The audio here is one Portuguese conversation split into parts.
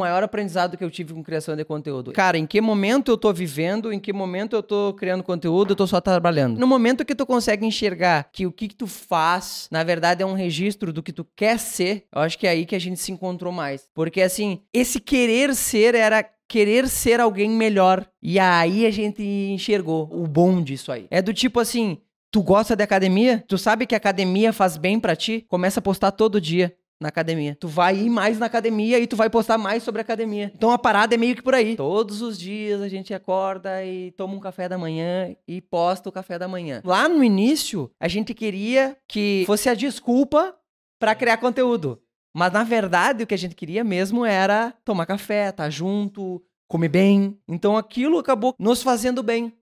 maior aprendizado que eu tive com criação de conteúdo. Cara, em que momento eu tô vivendo, em que momento eu tô criando conteúdo, eu tô só trabalhando. No momento que tu consegue enxergar que o que, que tu faz, na verdade, é um registro do que tu quer ser, eu acho que é aí que a gente se encontrou mais. Porque, assim, esse querer ser era querer ser alguém melhor. E aí a gente enxergou o bom disso aí. É do tipo assim, tu gosta de academia? Tu sabe que academia faz bem para ti? Começa a postar todo dia na academia. Tu vai ir mais na academia e tu vai postar mais sobre a academia. Então a parada é meio que por aí. Todos os dias a gente acorda e toma um café da manhã e posta o café da manhã. Lá no início, a gente queria que fosse a desculpa para criar conteúdo. Mas na verdade, o que a gente queria mesmo era tomar café, estar tá junto, comer bem. Então aquilo acabou nos fazendo bem.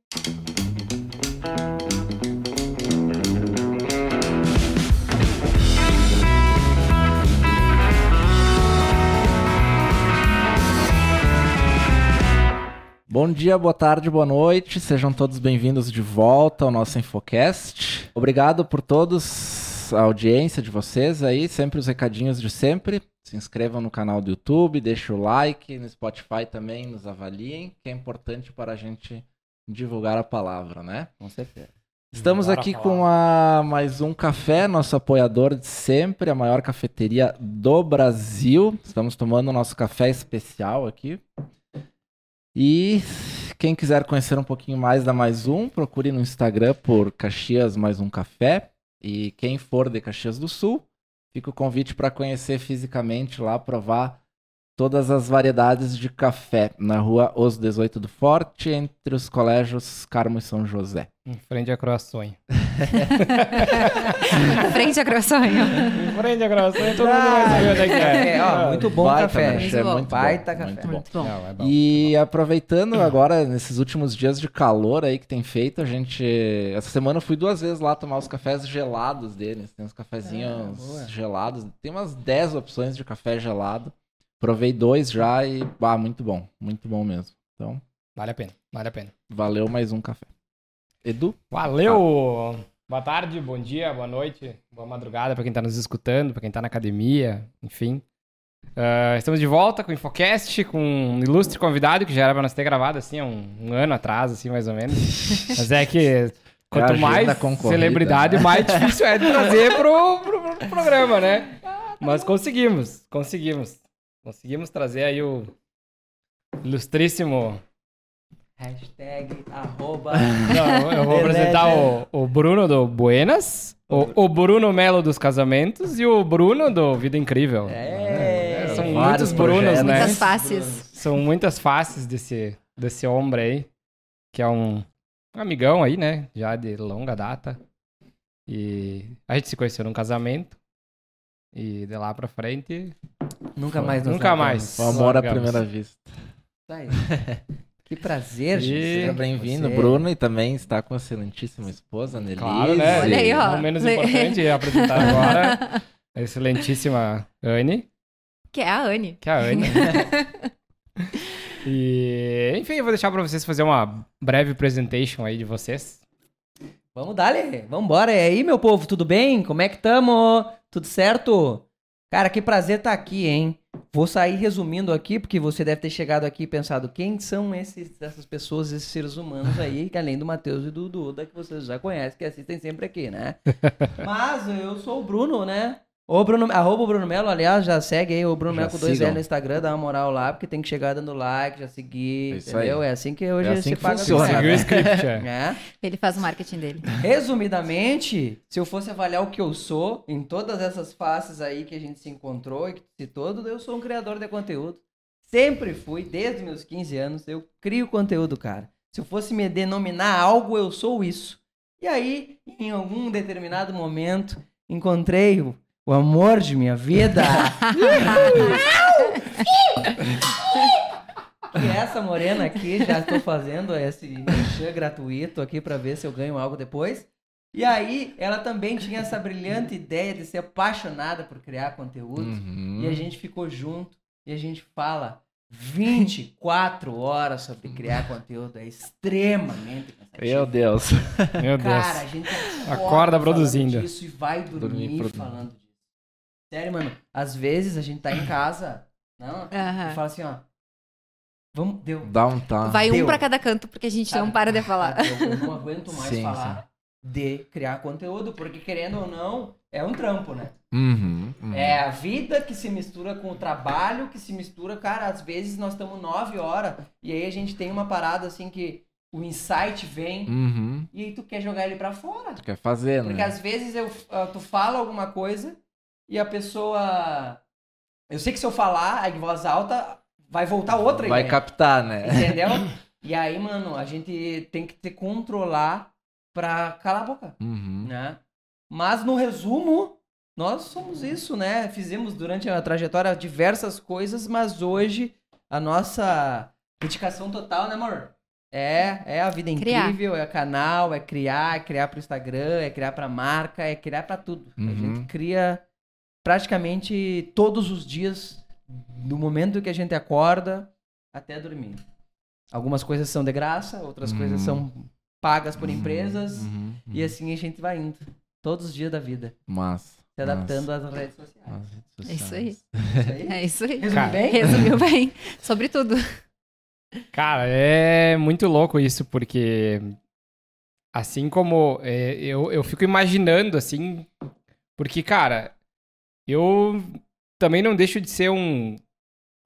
Bom dia, boa tarde, boa noite. Sejam todos bem-vindos de volta ao nosso Infocast. Obrigado por todos a audiência de vocês aí, sempre os recadinhos de sempre. Se inscrevam no canal do YouTube, deixem o like, no Spotify também nos avaliem, que é importante para a gente divulgar a palavra, né? Com certeza. Estamos aqui a com a mais um café, nosso apoiador de sempre, a maior cafeteria do Brasil. Estamos tomando o nosso café especial aqui. E quem quiser conhecer um pouquinho mais da Mais Um, procure no Instagram por Caxias Mais Um Café. E quem for de Caxias do Sul, fica o convite para conhecer fisicamente lá, provar todas as variedades de café na rua Os 18 do Forte, entre os colégios Carmo e São José. Em frente a Croaçonho. frente a Croaçonho. em frente a Croaçonho, todo mundo vai saber onde é que é. é ó, muito bom Baita, café. Muito é muito Baita bom, café. Muito bom. Muito bom. Não, é bom e aproveitando agora, nesses últimos dias de calor aí que tem feito, a gente... Essa semana eu fui duas vezes lá tomar os cafés gelados deles. Tem uns cafezinhos é, gelados. Tem umas 10 opções de café gelado. Provei dois já e, ah, muito bom. Muito bom mesmo. Então... Vale a pena, vale a pena. Valeu mais um café. Edu? Valeu! Ah. Boa tarde, bom dia, boa noite, boa madrugada para quem está nos escutando, para quem está na academia, enfim. Uh, estamos de volta com o Infocast, com um ilustre convidado que já era para nós ter gravado assim há um, um, ano atrás, assim, mais ou menos. Mas é que quanto é mais celebridade, né? mais difícil é de trazer pro, pro, pro programa, né? Mas conseguimos, conseguimos. Conseguimos trazer aí o ilustríssimo Hashtag arroba. Não, eu vou apresentar o, o Bruno do Buenas, o, o Bruno Melo dos Casamentos e o Bruno do Vida Incrível. É, é são muitos Brunos, né? Muitas faces. São muitas faces desse, desse homem aí, que é um amigão aí, né? Já de longa data. E a gente se conheceu num casamento. E de lá pra frente. Nunca mais Nunca mais. Amor à primeira vista. Tá aí. Que prazer, gente. Seja bem-vindo, Bruno, e também está com a excelentíssima esposa, Nelise. Claro, né? Olha aí, ó. Não menos importante apresentar agora a excelentíssima Anne. Que é a Anne. Que é a Anne. e, enfim, eu vou deixar para vocês fazer uma breve presentation aí de vocês. Vamos dar, Vamos embora. E aí, meu povo, tudo bem? Como é que tamo? Tudo certo? Cara, que prazer estar tá aqui, hein? Vou sair resumindo aqui, porque você deve ter chegado aqui e pensado quem são esses, essas pessoas, esses seres humanos aí, que além do Matheus e do Duda, que vocês já conhecem, que assistem sempre aqui, né? Mas eu sou o Bruno, né? O Bruno, arroba o Bruno Melo, aliás, já segue aí o Bruno Melo com dois L no Instagram, dá uma moral lá, porque tem que chegar dando like, já seguir, é entendeu? Aí. É assim que hoje é assim se que paga funciona. Seguiu o script, é. é. Ele faz o marketing dele. Resumidamente, se eu fosse avaliar o que eu sou, em todas essas faces aí que a gente se encontrou e que citou, eu sou um criador de conteúdo. Sempre fui, desde meus 15 anos, eu crio conteúdo, cara. Se eu fosse me denominar algo, eu sou isso. E aí, em algum determinado momento, encontrei o amor de minha vida. que essa morena aqui, já estou fazendo esse merchan gratuito aqui para ver se eu ganho algo depois. E aí, ela também tinha essa brilhante ideia de ser apaixonada por criar conteúdo. Uhum. E a gente ficou junto e a gente fala 24 horas sobre criar conteúdo. É extremamente cansativo. Meu Deus. Meu Deus. Cara, a gente acorda, acorda produzindo. Isso e vai dormir, dormir falando disso. Sério, mano. Às vezes a gente tá em casa Não, tu fala assim, ó. Vamos, deu. Dá um tá. Vai um Deu. pra cada canto, porque a gente Sabe? não para de falar. Ah, Eu, não aguento mais Sim, falar de criar conteúdo, porque querendo ou não, é um trampo, né? Uhum, uhum. É a vida que se mistura com o trabalho, que se mistura, cara, às vezes nós estamos nove horas e aí a gente tem uma parada assim que o insight vem Uhum. e aí tu quer jogar ele pra fora. Tu quer fazer, Porque né? às vezes eu, ah, tu fala alguma coisa e a pessoa. Eu sei que se eu falar em voz alta, vai voltar outra Vai ideia. captar, né? Entendeu? e aí, mano, a gente tem que te controlar pra calar a boca, Uhum. né? Mas no resumo, nós somos isso, né? Fizemos durante a trajetória diversas coisas, mas hoje a nossa dedicação total, né, amor? É, é a vida Criar. incrível, é canal, é criar, é criar pro Instagram, é criar pra marca, é criar pra tudo. A Uhum. gente cria praticamente todos os dias, do momento que a gente acorda até dormir. Algumas coisas são de graça, outras Uhum. coisas são pagas por Uhum, empresas, uhum, e uhum. assim a gente vai indo. Todos os dias da vida. Massa. Se adaptando às redes sociais. Redes É isso aí. aí. É isso aí. Resumiu Cara, bem? Resumiu bem. Sobre tudo. Cara, é muito louco isso, porque assim como é, eu, eu fico imaginando, assim, porque, cara, eu também não deixo de ser um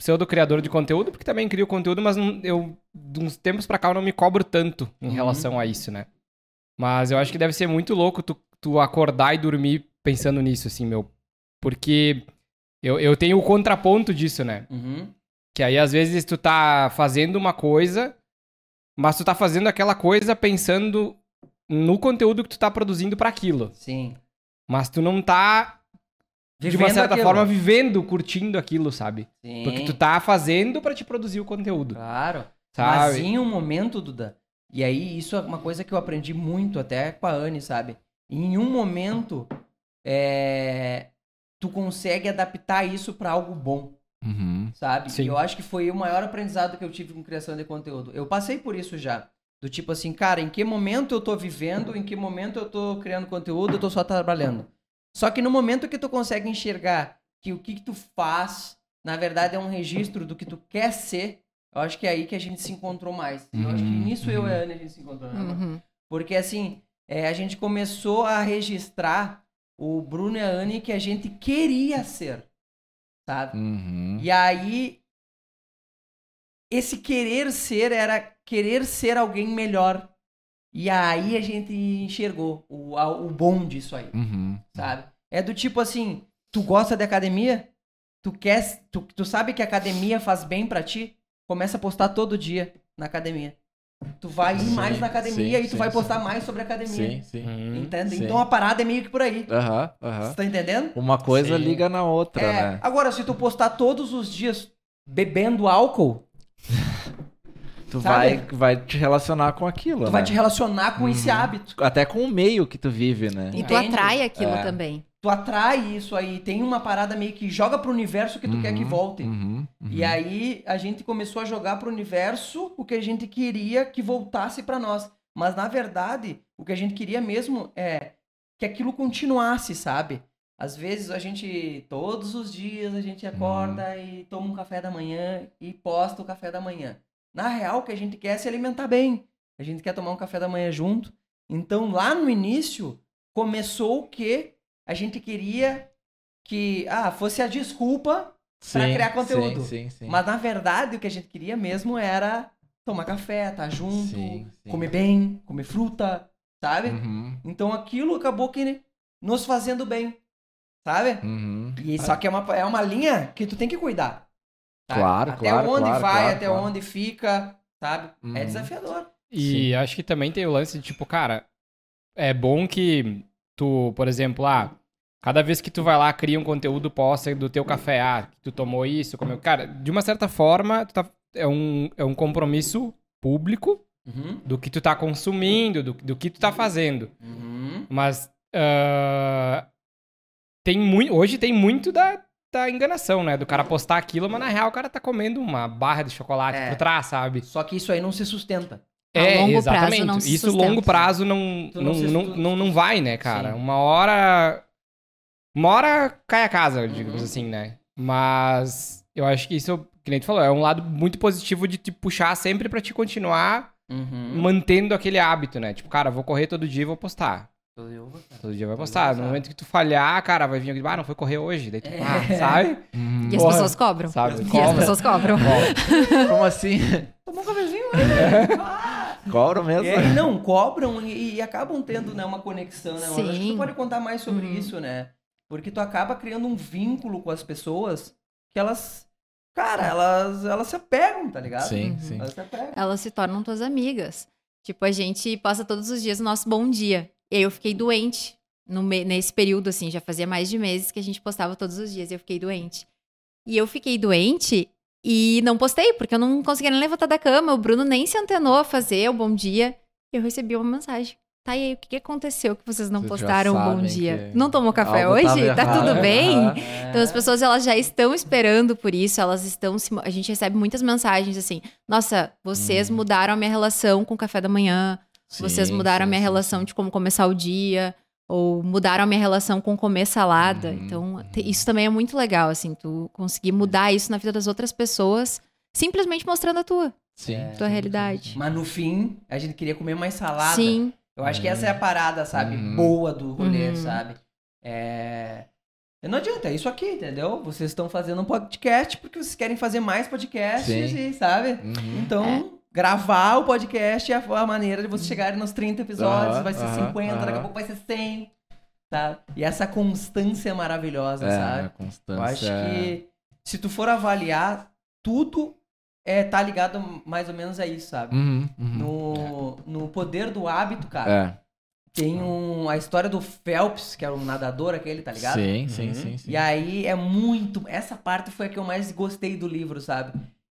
pseudo-criador de conteúdo, porque também crio conteúdo, mas não- eu, de uns tempos pra cá, eu não me cobro tanto em Uhum. relação a isso, né? Mas eu acho que deve ser muito louco tu, tu acordar e dormir pensando nisso, assim, meu. Porque eu, eu tenho o contraponto disso, né? Uhum. Que aí, às vezes, tu tá fazendo uma coisa, mas tu tá fazendo aquela coisa pensando no conteúdo que tu tá produzindo pra aquilo. Sim. Mas tu não tá, de uma certa aquilo. forma, vivendo, curtindo aquilo, sabe? Sim. Porque tu tá fazendo pra te produzir o conteúdo, Claro. Mas sabe? em um momento, Duda, e aí isso é uma coisa que eu aprendi muito até com a Anne, sabe? Em um momento, é, tu consegue adaptar isso pra algo bom, Uhum. sabe? Sim. E eu acho que foi o maior aprendizado que eu tive com criação de conteúdo. Eu passei por isso já. Do tipo assim, cara, em que momento eu tô vivendo, em que momento eu tô criando conteúdo, eu tô só trabalhando. Só que no momento que tu consegue enxergar que o que, que tu faz, na verdade, é um registro do que tu quer ser, eu acho que é aí que a gente se encontrou mais. Eu acho que Uhum, nisso eu e uhum. a Ana a gente se encontrou. né? Uhum. Porque assim, é, a gente começou a registrar o Bruno e a Anne que a gente queria ser, sabe? Uhum. E aí, esse querer ser era querer ser alguém melhor. E aí a gente enxergou o, a- o bom disso aí, Uhum. sabe? É do tipo assim, tu gosta de academia? Tu quer, tu, tu sabe que a academia faz bem pra ti? Começa a postar todo dia na academia. Tu vai ir Sim, mais na academia sim, e tu sim, vai sim. postar mais sobre a academia. Sim, sim. Hum. Entende? Sim. Então a parada é meio que por aí. Aham, Você aham. tá entendendo? Uma coisa Sim. liga na outra, É, né? Agora, se tu postar todos os dias bebendo álcool, Tu sabe? vai, vai te relacionar com aquilo, tu vai né? te relacionar com esse Uhum. hábito. Até com o meio que tu vive, né? E tu Entende? atrai aquilo É. também. Tu atrai isso aí. Tem uma parada meio que joga pro universo que tu quer que Uhum, volte. uhum, uhum. E aí a gente começou a jogar pro universo o que a gente queria que voltasse pra nós. Mas na verdade, o que a gente queria mesmo é que aquilo continuasse, sabe? Às vezes a gente, todos os dias, a gente acorda e toma um café da manhã e posta o café da manhã. Na real, o que a gente quer é se alimentar bem. A gente quer tomar um café da manhã junto. Então, lá no início, começou que a gente queria que, ah, fosse a desculpa Sim, criar conteúdo. Sim, sim, sim. mas na verdade o que a gente queria mesmo era tomar café, estar junto, Sim, sim. comer bem, comer fruta, sabe? Uhum, Então aquilo acabou que nos fazendo bem, sabe? uhum. E só que é uma, é uma linha que tu tem que cuidar. Sabe? Claro, até claro, onde claro, vai, claro, até claro. onde fica, sabe? É Uhum. desafiador. E acho que também tem o lance de, tipo, cara, é bom que tu, por exemplo, ah, cada vez que tu vai lá, cria um conteúdo, posta do teu café, ah, tu tomou isso, comeu. Cara, de uma certa forma, tu tá, é, um, é um compromisso público Uhum. do que tu tá consumindo, do, do que tu tá fazendo. Uhum. Mas ah, tem muito, hoje tem muito da, da enganação, né? Do cara postar aquilo, mas na real o cara tá comendo uma barra de chocolate É. por trás, sabe? Só que isso aí não se sustenta. A É, longo exatamente. prazo Isso sustenta. longo prazo não, Tu não não, não, não, não vai, né, cara? Sim. Uma hora. Uma hora cai a casa, digamos Uhum. assim, né? Mas. eu acho que isso, que nem tu falou, é um lado muito positivo de te puxar sempre pra te continuar Uhum. mantendo aquele hábito, né? Tipo, cara, vou correr todo dia e vou postar. Todo dia vai postar. No momento que tu falhar, cara, vai vir alguém, ah, não foi correr hoje. Daí tu, ah, sabe? E as Porra. pessoas cobram. Sabe? E as Cobra. pessoas cobram. Como assim? Tomou um cafezinho, né? Cobram mesmo? É, não, cobram e, e acabam tendo né, uma conexão, né? Eu acho que Sim. tu pode contar mais sobre Uhum. isso, né? Porque tu acaba criando um vínculo com as pessoas que elas. Cara, elas, elas se apegam, tá ligado? Sim, Uhum. sim. Elas se apegam. Elas se tornam tuas amigas. Tipo, a gente passa todos os dias o nosso bom dia. E aí eu fiquei doente no nesse período, assim, já fazia mais de meses que a gente postava todos os dias e eu fiquei doente. E eu fiquei doente e não postei, porque eu não conseguia nem levantar da cama. O Bruno nem se antenou a fazer o bom dia. Eu recebi uma mensagem. Tá e aí, o que aconteceu que vocês não Vocês postaram o bom dia? Não tomou café hoje? Tá tudo bem? Aham. Então as pessoas elas já estão esperando por isso, elas estão se... a gente recebe muitas mensagens assim: "Nossa, vocês Hum. mudaram a minha relação com o café da manhã, vocês Sim, mudaram a sim, minha sim, relação de como começar o dia, ou mudaram a minha relação com comer salada". Uhum, Então, uhum. isso também é muito legal assim, tu conseguir mudar isso na vida das outras pessoas, simplesmente mostrando a tua, Sim, É. tua sim, realidade. sim, Mas no fim, a gente queria comer mais salada. Sim. Eu acho que essa é a parada, sabe? Uhum. Boa do rolê, Uhum. sabe? É. Não adianta, é isso aqui, entendeu? Vocês estão fazendo um podcast porque vocês querem fazer mais podcasts, Sim. e, sabe? Uhum. Então, É. gravar o podcast é a maneira de vocês chegarem nos 30 episódios, Aham, vai ser aham, 50, daqui a pouco vai ser 100, tá? E essa constância maravilhosa, É, sabe? a constância. Eu acho que se tu for avaliar, tudo é, tá ligado mais ou menos a isso, sabe? Uhum, uhum. No, no poder do hábito, cara, É. tem um, a história do Phelps, que era um nadador aquele, tá ligado? Sim, sim, Uhum. sim, sim. E aí é muito. Essa parte foi a que eu mais gostei do livro, sabe?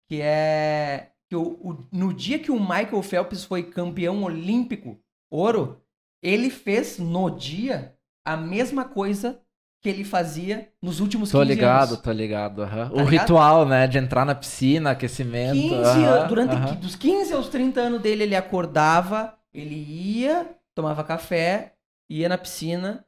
Que é. Que o, o- no dia que o Michael Phelps foi campeão olímpico, ouro, ele fez no dia a mesma coisa que ele fazia nos últimos Tô 15 ligado, anos. tô ligado. aham. Tá o ligado? ritual, né? De entrar na piscina, aquecimento. 15 aham, anos, durante aham. dos 15 aos 30 anos dele, ele acordava, ele ia, tomava café, ia na piscina,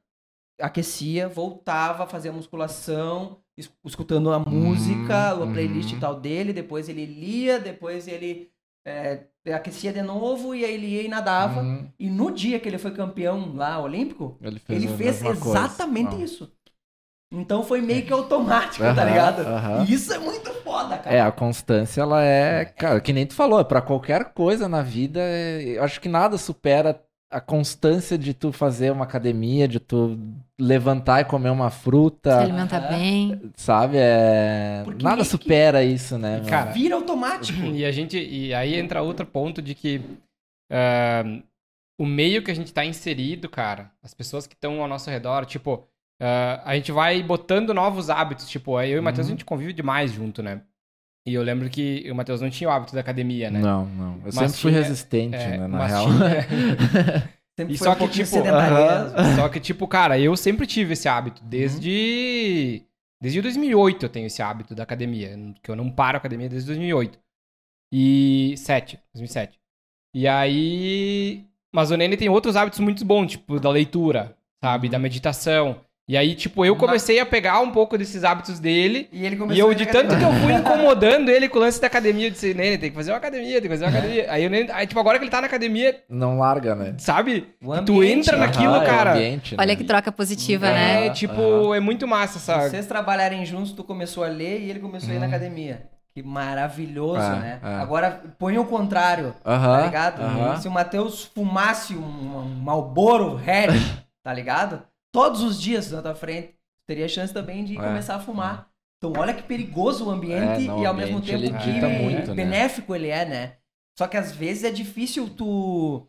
aquecia, voltava, fazia musculação, escutando a música, a playlist uhum. e tal dele, depois ele lia, depois ele é, aquecia de novo e aí ele ia e nadava. Uhum. E no dia que ele foi campeão lá olímpico, Ele fez, ele fez exatamente Ah. isso. Então foi meio que automático, tá ligado? E isso é muito foda, cara. É, a constância, ela é, cara, que nem tu falou, é pra qualquer coisa na vida, é- eu acho que nada supera a constância de tu fazer uma academia, de tu levantar e comer uma Se fruta, alimentar Aham. bem. sabe? É... Porque Nada meio que- supera isso, né? mano? Cara, Vira automático. E a gente. E aí entra outro ponto de que ah, o meio que a gente tá inserido, cara, as pessoas que estão ao nosso redor, tipo, ah, a gente vai botando novos hábitos. Tipo, eu e o Matheus, Uhum. a gente convive demais junto, né? E eu lembro que o Matheus não tinha o hábito da academia, né? Não, não. Eu Mas sempre fui tinha- resistente, É, né? Na mas real. tinha- Sempre E foi só um que, tipo, sedentarismo. Só que, tipo, cara, eu sempre tive esse hábito. Desde. Desde 2008 eu tenho esse hábito da academia. Que eu não paro a academia desde 2008. E. 7. 2007. E aí. Mas o Nene tem outros hábitos muito bons, tipo, da leitura, sabe? Da meditação. E aí, tipo, eu comecei a pegar um pouco desses hábitos dele. E ele E começou eu, a ir de tanto que eu fui incomodando ele com o lance da academia, eu disse, Nene, tem que fazer uma academia, tem que fazer uma academia. Aí, o Nene, aí, tipo, agora que ele tá na academia, Não larga, né? sabe? O E tu ambiente, entra né? naquilo, Aham, é cara. ambiente, Olha né? que troca positiva, Aham. né? É, tipo, aham. é muito massa essa. Vocês trabalharem juntos, tu começou a ler e ele começou a ir na Uhum. academia. Que maravilhoso, É, né? é. Agora põe o contrário, Aham, tá ligado? aham. Se o Matheus fumasse um, um Malboro Red, tá ligado? Todos os dias na tua frente, teria chance também de É. começar a fumar. Então olha que perigoso o ambiente É, não, e ao o mesmo ambiente, tempo ele que muito, né? benéfico ele é, né? Só que às vezes é difícil tu,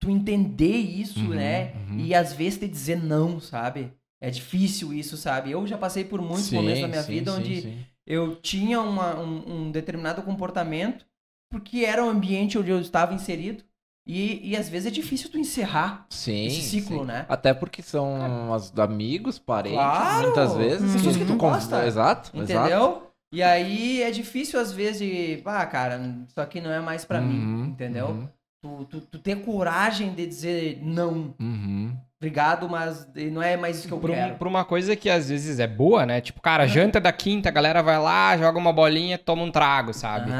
tu entender isso, Uhum, né? uhum. E às vezes te dizer não, sabe? É difícil isso, sabe? Eu já passei por muitos Sim, momentos da minha sim, vida sim, onde eu tinha uma- um, um determinado comportamento porque era o ambiente onde eu estava inserido. E, e às vezes é difícil tu encerrar Sim, esse ciclo, sim. né? Até porque são os amigos, parentes, Claro! muitas vezes. Pessoas que tu gosta. Exato, exato. Entendeu? E aí é difícil às vezes de, ah, cara, isso aqui não é mais pra Uhum, mim, entendeu? uhum. Tu, tu, tu ter coragem de dizer não, Uhum. obrigado, mas não é mais isso que eu Por, um- quero. por uma coisa que às vezes é boa, né? Tipo, cara, janta da quinta, a galera vai lá, joga uma bolinha, toma um trago, sabe?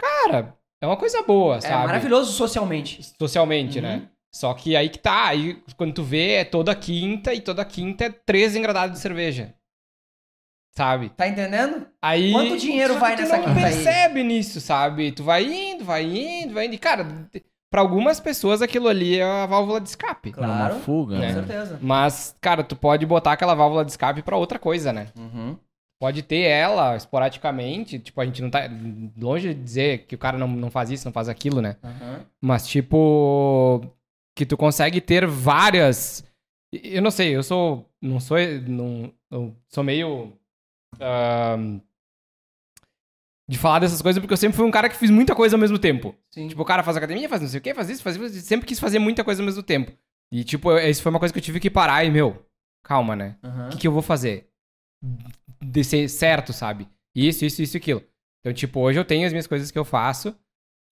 Cara, é uma coisa boa, É sabe? maravilhoso socialmente. Socialmente, Uhum. né? Só que aí que tá, aí quando tu vê, é toda quinta, e toda quinta é três engradados de cerveja. Sabe? Tá entendendo? Aí. Quanto dinheiro vai que tu nessa não quinta aí? percebe nisso, sabe? Tu vai indo, vai indo, vai indo. E, cara, pra algumas pessoas aquilo ali é a válvula de escape. É uma Claro. fuga, Com né? certeza. Mas, cara, tu pode botar aquela válvula de escape pra outra coisa, né? Uhum. Pode ter ela esporadicamente. Tipo, a gente não tá. Longe de dizer que o cara não, não faz isso, não faz aquilo, né? Uhum. Mas, tipo. Que tu consegue ter várias. Eu não sei, eu sou. Não sou. Não, eu sou meio. ahn, de falar dessas coisas, porque eu sempre fui um cara que fiz muita coisa ao mesmo tempo. Sim. Tipo, o cara faz academia, faz não sei o quê, faz isso, faz isso. Sempre quis fazer muita coisa ao mesmo tempo. E, tipo, eu- isso foi uma coisa que eu tive que parar e, meu, calma, né? Uhum. O que, que eu vou fazer? De ser certo, sabe? Isso, isso, isso e aquilo. Então, tipo, hoje eu tenho as minhas coisas que eu faço.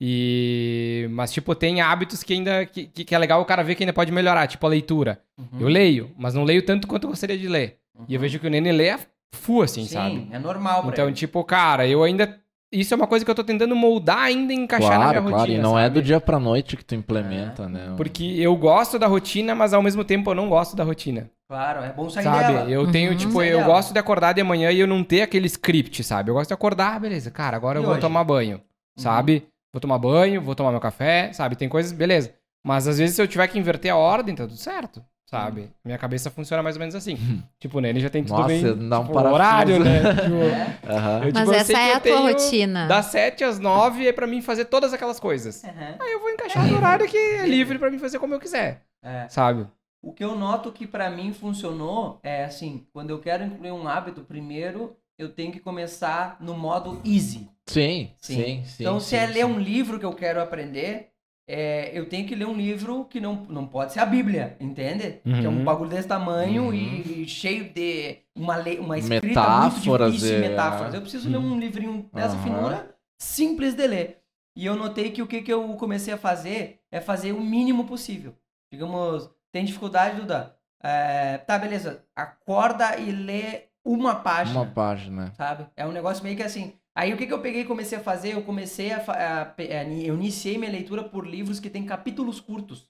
E. Mas, tipo, tem hábitos que ainda. Que, que é legal o cara ver que ainda pode melhorar. Tipo, a leitura. Uhum. Eu leio, mas não leio tanto quanto eu gostaria de ler. E eu vejo que o Nene lê a full, assim, Sim, sabe? é normal pra Então, ele. tipo, cara, eu ainda. Isso é uma coisa que eu tô tentando moldar ainda e encaixar na Claro, minha claro. rotina. E não é sabe? do dia pra noite que tu implementa, né? Porque eu gosto da rotina, mas ao mesmo tempo eu não gosto da rotina. Claro, é bom sair sabe? dela. Eu tenho, Uhum. tipo, eu dela. gosto de acordar de manhã e eu não ter aquele script, sabe? Eu gosto de acordar, beleza, cara, agora E eu vou hoje? tomar banho, sabe? Vou tomar banho, vou tomar meu café, sabe? Tem coisas, beleza. Mas às vezes se eu tiver que inverter a ordem, tá tudo certo, sabe? Minha cabeça funciona mais ou menos assim. tipo, o Nene já tem tudo Nossa, bem. dá um tipo, parafuso. horário, né? Tipo, É. Eu, Mas tipo, eu essa é a tua rotina. Das 7 às 9 é pra mim fazer todas aquelas coisas. Uhum. Aí eu vou encaixar no horário que é livre pra mim fazer como eu quiser, É. sabe? O que eu noto que pra mim funcionou é assim, quando eu quero incluir um hábito, primeiro eu tenho que começar no modo easy. Sim, Sim. sim, sim. então, se sim, é sim. ler um livro que eu quero aprender, é, eu tenho que ler um livro que não, não pode ser a Bíblia, entende? Que é um Uhum. bagulho desse tamanho Uhum. e, e cheio de uma, le, uma escrita Metáforas, muito difícil, é. metáforas. Eu preciso ler um livrinho dessa finura, simples de ler. E eu notei que o que, que eu comecei a fazer é fazer o mínimo possível. Digamos, tem dificuldade, Duda? É, tá, beleza. Acorda e lê uma página Uma página. sabe? É um negócio meio que assim. Aí o que, que eu peguei e comecei a fazer? Eu comecei a, a a- Eu iniciei minha leitura por livros que tem capítulos curtos.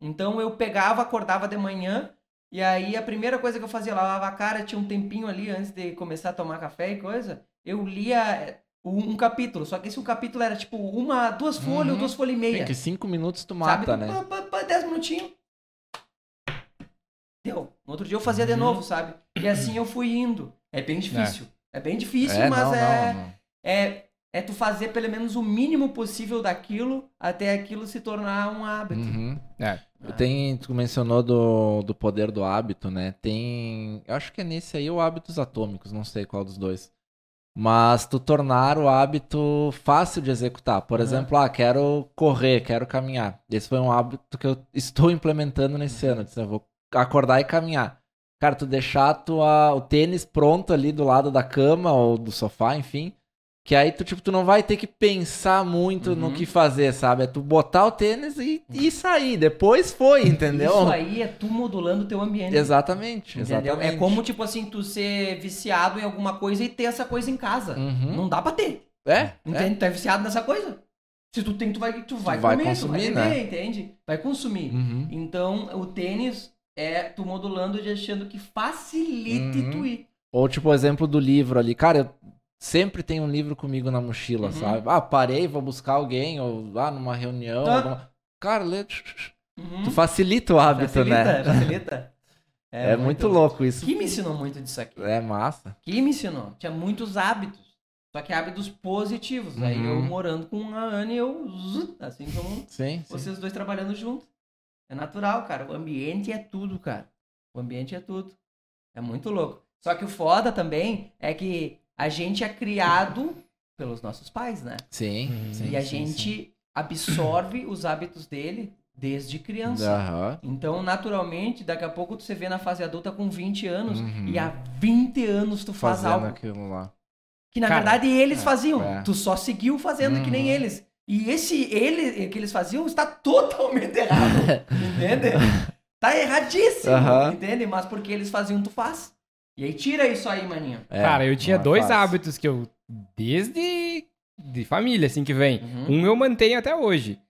Então eu pegava, acordava de manhã, e aí a primeira coisa que eu fazia, lavava a cara, tinha um tempinho ali antes de começar a tomar café e coisa. Eu lia é, um, um capítulo, só que esse um capítulo era tipo uma, duas folhas ou Uhum. duas folhas e Tem meia. que cinco minutos tu Sabe? mata, né? Pá, pá, pá, dez minutinhos. Deu. No outro dia eu fazia de Uhum. novo, sabe? E assim eu fui indo. É bem difícil. É, bem difícil, É, mas não, é, não, não. é é tu fazer pelo menos o mínimo possível daquilo até aquilo se tornar um hábito. Uhum. É. Tem, tu mencionou do, do poder do hábito, né? Tem. Eu acho que é nesse aí ou hábitos atômicos, não sei qual dos dois. Mas tu tornar o hábito fácil de executar. Por Uhum. exemplo, ah, quero correr, quero caminhar. Esse foi um hábito que eu estou implementando nesse ano. Eu vou acordar e caminhar. Cara, tu deixar tua, o tênis pronto ali do lado da cama ou do sofá, enfim. Que aí tu, tipo, tu não vai ter que pensar muito no Uhum. que fazer, sabe? É tu botar o tênis e, e sair. Depois foi, entendeu? Isso aí é tu modulando o teu ambiente. Exatamente, Entendeu? exatamente. É como, tipo assim, tu ser viciado em alguma coisa e ter essa coisa em casa. Uhum. Não dá pra ter. É, é. Entende? Tu é viciado nessa coisa. Se tu tem, tu vai, tu vai, vai comer, tu consumir, vai né? beber, entende? Vai consumir. Uhum. Então, o tênis é tu modulando e achando que facilite Uhum. tu ir. Ou tipo o exemplo do livro ali. Cara, eu sempre tenho um livro comigo na mochila, Uhum. sabe? Ah, parei, vou buscar alguém, ou ah, numa reunião. Tá. alguma- Cara, lê. Uhum. Tu facilita o hábito, facilita, né? facilita. É, muito louco isso. Que me ensinou muito disso aqui. É massa. Que me ensinou. Tinha muitos hábitos. Só que hábitos positivos. Aí eu Uhum. morando com a Anne, eu. Assim como Sim, sim. vocês dois trabalhando juntos. É natural, cara. O ambiente é tudo, cara. O ambiente é tudo. É muito louco. Só que o foda também é que a gente é criado pelos nossos pais, né? Sim, Uhum. sim, e a sim, gente absorve os hábitos dele desde sim. criança. Aham. Então, naturalmente, daqui a pouco tu se vê na fase adulta com 20 anos Uhum. e há 20 anos tu faz Fazendo algo aquilo lá. que na Cara, verdade eles é, faziam. é. Tu só seguiu fazendo que nem Uhum. eles. E esse ele que eles faziam está totalmente errado. entende? Tá erradíssimo, Aham. entende? Mas porque eles faziam, tu faz. E aí tira isso aí, maninho. É, Cara, eu tinha é dois fácil. hábitos que eu, desde de família, assim, que vem. Uhum. Um eu mantenho até hoje.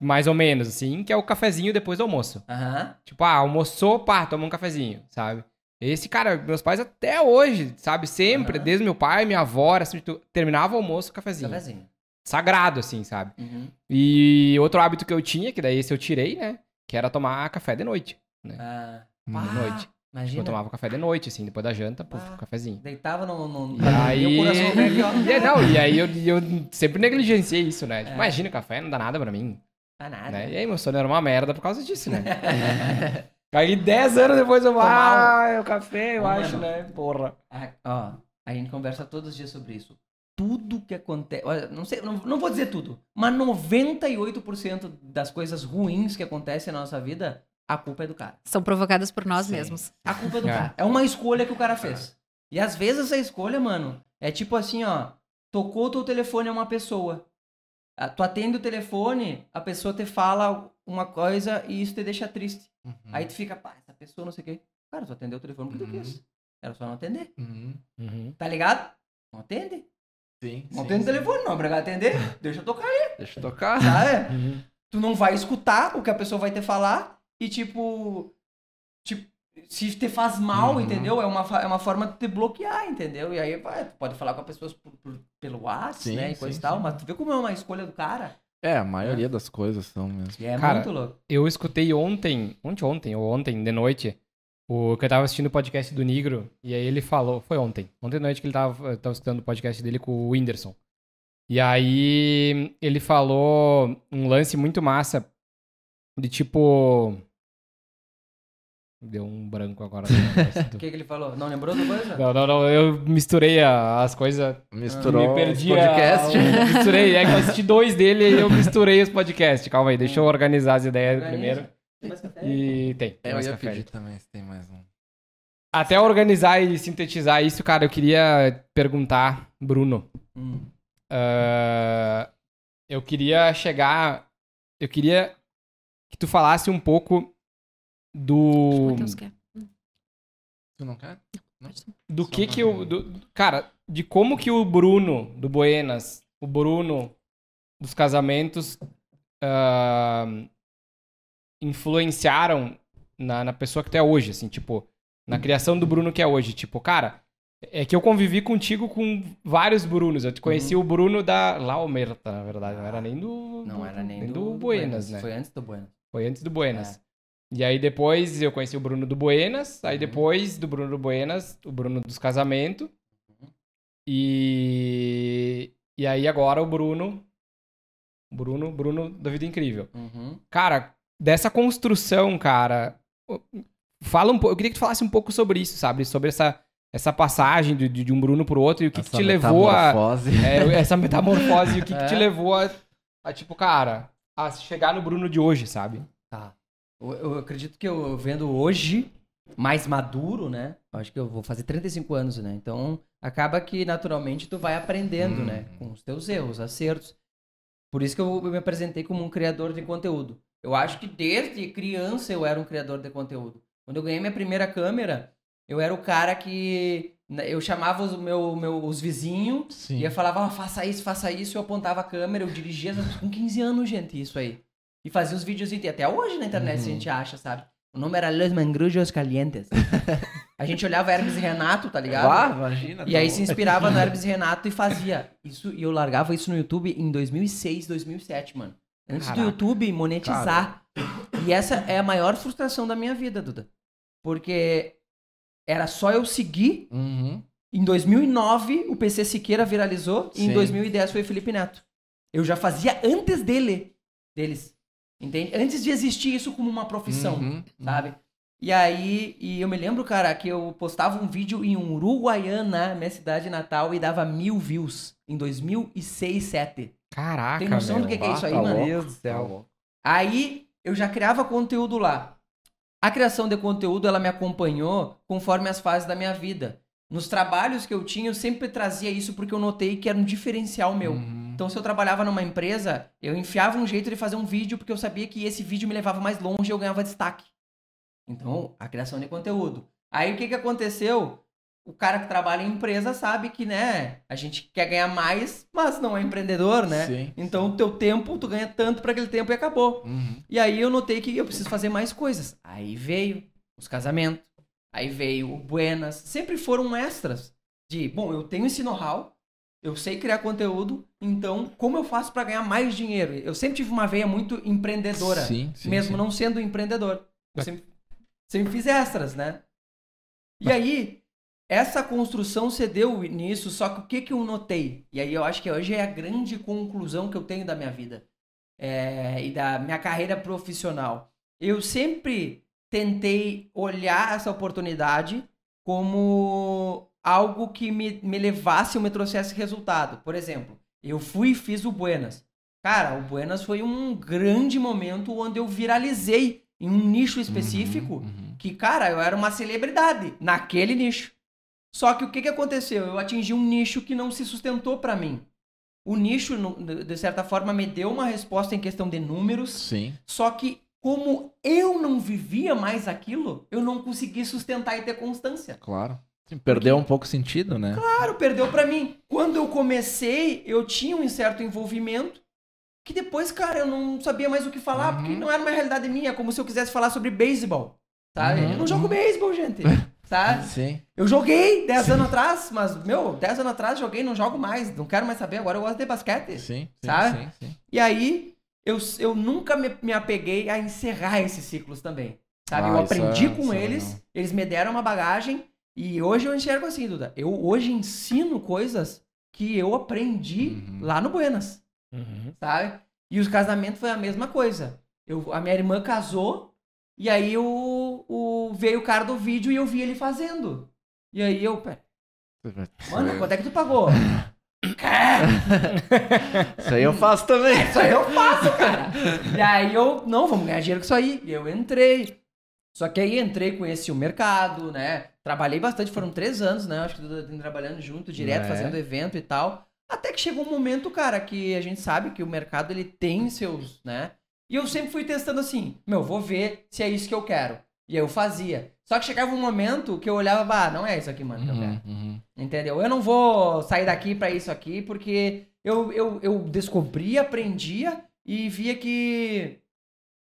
Mais ou menos, assim, que é o cafezinho depois do almoço. Aham. Tipo, ah, almoçou, pá, toma um cafezinho, sabe? Esse, cara, meus pais até hoje, sabe? Sempre, Aham. desde meu pai, minha avó, assim, terminava o almoço, cafezinho. Cafezinho. Sagrado, assim, sabe? Uhum. E outro hábito que eu tinha, que daí esse eu tirei, né? Que era tomar café de noite. Ah, De noite. Tipo, Imagina. eu tomava café de noite, assim, depois da janta, Ah. cafezinho. Deitava no. no... E aí... E. E não, e aí eu, eu sempre negligenciei isso, né? Tipo, É. Imagina, café não dá nada pra mim. Tá nada. Né? E aí meu sono era uma merda por causa disso, né? aí 10 anos depois eu ah, é o café, eu Ô, acho, mano. né? Porra. Ah, ó, a gente conversa todos os dias sobre isso. Tudo que acontece. Olha, não sei, não, não vou dizer tudo, mas 98% das coisas ruins que acontecem na nossa vida, a culpa é do cara. São provocadas por nós Sim. mesmos. A culpa é do É. cara. É uma escolha que o cara fez. E às vezes essa escolha, mano, é tipo assim, ó. Tocou o teu telefone a uma pessoa. Tu atende o telefone, a pessoa te fala uma coisa e isso te deixa triste. Uhum. Aí tu fica, pá, essa pessoa não sei o quê. Cara, tu atendeu o telefone porque tu Uhum. quis. Era só não atender. Uhum. Tá ligado? Não atende. Sim. Não sim, o sim. telefone, não. Obrigado a atender. Deixa eu tocar, Deixa eu tocar. sabe? Uhum. tu não vai escutar o que a pessoa vai te falar e, tipo. Tipo, se te faz mal, Uhum. entendeu? É uma, é uma forma de te bloquear, entendeu? E aí vai, tu pode falar com as pessoas por- por- pelo WhatsApp, né? E coisa sim, e tal, sim. mas tu vê como é uma escolha do cara. É, a maioria das coisas são mesmo. E é Cara, muito louco. Eu escutei ontem, ontem, ontem, ou ontem de noite, o que eu tava assistindo o podcast do Nigro, e aí ele falou, foi ontem, ontem de noite que ele tava, eu tava escutando o podcast dele com o Whindersson. E aí ele falou um lance muito massa, de tipo... Deu um branco agora. O do- que, que ele falou? Não lembrou da coisa? Não, não, não, eu misturei a- as coisas Misturou me perdi os podcast. A, misturei, é que eu assisti dois dele e eu misturei os podcasts. Calma aí, deixa eu organizar as ideias Organiza. primeiro. Tem mais café? E tem. tem É, eu mais ia café. pedir também se tem mais um. Até organizar e sintetizar isso, cara, eu queria perguntar, Bruno. Hum. ah, eu queria chegar. Eu queria que tu falasse um pouco do. Quer. Tu não quer? Do Só que que o. do- cara, de como que o Bruno do Buenas, o Bruno dos casamentos ah, influenciaram na, na pessoa que tu é hoje, assim, tipo, na criação do Bruno que é hoje. Tipo, cara, é que eu convivi contigo com vários Brunos. Eu te conheci o Bruno da Laumerta, na verdade. Não era nem do. Não do- era nem, do, do, Buenas, né? Foi antes do Buenas. Foi antes do Buenas. E aí depois eu conheci o Bruno do Buenas, aí Uhum. depois do Bruno do Buenas, o Bruno dos casamentos. E e aí agora o Bruno Bruno, Bruno da vida incrível. Uhum. Cara, dessa construção, cara, fala um pouco, eu queria que tu falasse um pouco sobre isso, sabe? Sobre essa essa passagem de, de um Bruno pro outro e o que, que te levou a metamorfose. é, essa metamorfose e o que, que te É. levou a, a, tipo, cara, a chegar no Bruno de hoje, sabe? Tá. Eu, eu acredito que eu vendo hoje, mais maduro, né? Eu acho que eu vou fazer 35 anos, né? Então, acaba que naturalmente tu vai aprendendo, Hum. né? Com os teus erros, acertos. Por isso que eu me apresentei como um criador de conteúdo. Eu acho que desde criança eu era um criador de conteúdo. Quando eu ganhei minha primeira câmera, eu era o cara que né, eu chamava os, meu, meu, os vizinhos Sim. e eu falava, faça isso, faça isso, eu apontava a câmera, eu dirigia com 15 anos, gente, isso aí. E fazia os vídeos e até hoje na internet Uhum. a gente acha, sabe? O nome era Los Mangrujos Calientes. a gente olhava Hermes e Renato, tá ligado? Ah, imagina. E aí se inspirava no Hermes e Renato e fazia isso. E eu largava isso no YouTube em 2006, 2007, mano. Antes Caraca. do YouTube monetizar. E essa é a maior frustração da minha vida, Duda. Porque era só eu seguir. Uhum. Em 2009, o PC Siqueira viralizou. E em Sim. 2010 foi Felipe Neto. Eu já fazia antes dele. Deles. Entende? Antes de existir isso como uma profissão Uhum. sabe? E aí, e eu me lembro, cara, que eu postava um vídeo em Uruguaiana, minha cidade natal, e dava mil views em 2006, 2007. Caraca, Tem noção do que, que é isso aí, tá mano? louco. Deus do Tá céu. Aí eu já criava conteúdo lá. A criação de conteúdo, ela me acompanhou conforme as fases da minha vida. Nos trabalhos que eu tinha, eu sempre trazia isso porque eu notei que era um diferencial meu. Uhum. Então, se eu trabalhava numa empresa, eu enfiava um jeito de fazer um vídeo porque eu sabia que esse vídeo me levava mais longe e eu ganhava destaque. Então, a criação de conteúdo. Aí, o que que aconteceu? O cara que trabalha em empresa sabe que, né, a gente quer ganhar mais, mas não é empreendedor, né? Sim. Então, o teu tempo, tu ganha tanto para aquele tempo e acabou. Uhum. E aí eu notei que eu preciso fazer mais coisas. Aí veio os casamentos, aí veio o Buenas, sempre foram extras de, bom, eu tenho esse know-how, eu sei criar conteúdo, então como eu faço para ganhar mais dinheiro? Eu sempre tive uma veia muito empreendedora, Sim, sim, mesmo não sendo empreendedor. Eu sempre, sempre fiz extras, né? E aí, essa construção cedeu nisso, só que o que, que eu notei? E aí eu acho que hoje é a grande conclusão que eu tenho da minha vida é, e da minha carreira profissional. Eu sempre tentei olhar essa oportunidade como algo que me, me levasse ou me trouxesse resultado. Por exemplo, eu fui e fiz o Buenas. Cara, o Buenas foi um grande momento onde eu viralizei em um nicho específico Uhum, uhum. que, cara, eu era uma celebridade naquele nicho. Só que o que, que aconteceu? Eu atingi um nicho que não se sustentou pra mim. O nicho, de certa forma, me deu uma resposta em questão de números, Sim. só que como eu não vivia mais aquilo, eu não consegui sustentar e ter constância. Claro. Sim, perdeu um pouco o sentido, né? Claro, perdeu pra mim. Quando eu comecei, eu tinha um certo envolvimento que depois, cara, eu não sabia mais o que falar, Uhum. porque não era uma realidade minha, como se eu quisesse falar sobre beisebol, sabe? Uhum, Eu não jogo uhum. beisebol, gente, sabe? Sim. Eu joguei 10 anos atrás, mas, meu, 10 anos atrás joguei, não jogo mais, não quero mais saber, agora eu gosto de basquete. Sim. sim, Sabe? Sim, sim. E aí, eu, eu nunca me, me apeguei a encerrar esses ciclos também. Sabe? Ah, eu aprendi é- com é eles, legal. eles me deram uma bagagem, e hoje eu enxergo assim, Duda. Eu hoje ensino coisas que eu aprendi Uhum. lá no Buenas, Uhum. sabe? E os casamentos foi a mesma coisa. Eu, a minha irmã casou, e aí o, veio o cara do vídeo e eu vi ele fazendo. E aí eu, pera, mano, quanto é que tu pagou? Isso aí eu faço também. isso aí eu faço, cara. E aí eu, não, vamos ganhar dinheiro com isso aí. E eu entrei. Só que aí entrei, conheci o mercado, né? Trabalhei bastante, foram três anos, né? Acho que trabalhando junto, direto, É. fazendo evento e tal. Até que chegou um momento, cara, que a gente sabe que o mercado ele tem seus, né? E eu sempre fui testando assim, meu, vou ver se é isso que eu quero. E aí eu fazia. Só que chegava um momento que eu olhava, ah, não é isso aqui, mano, que eu quero. Uhum, uhum. Entendeu? Eu não vou sair daqui pra isso aqui, porque eu, eu, eu descobri, aprendia e via que.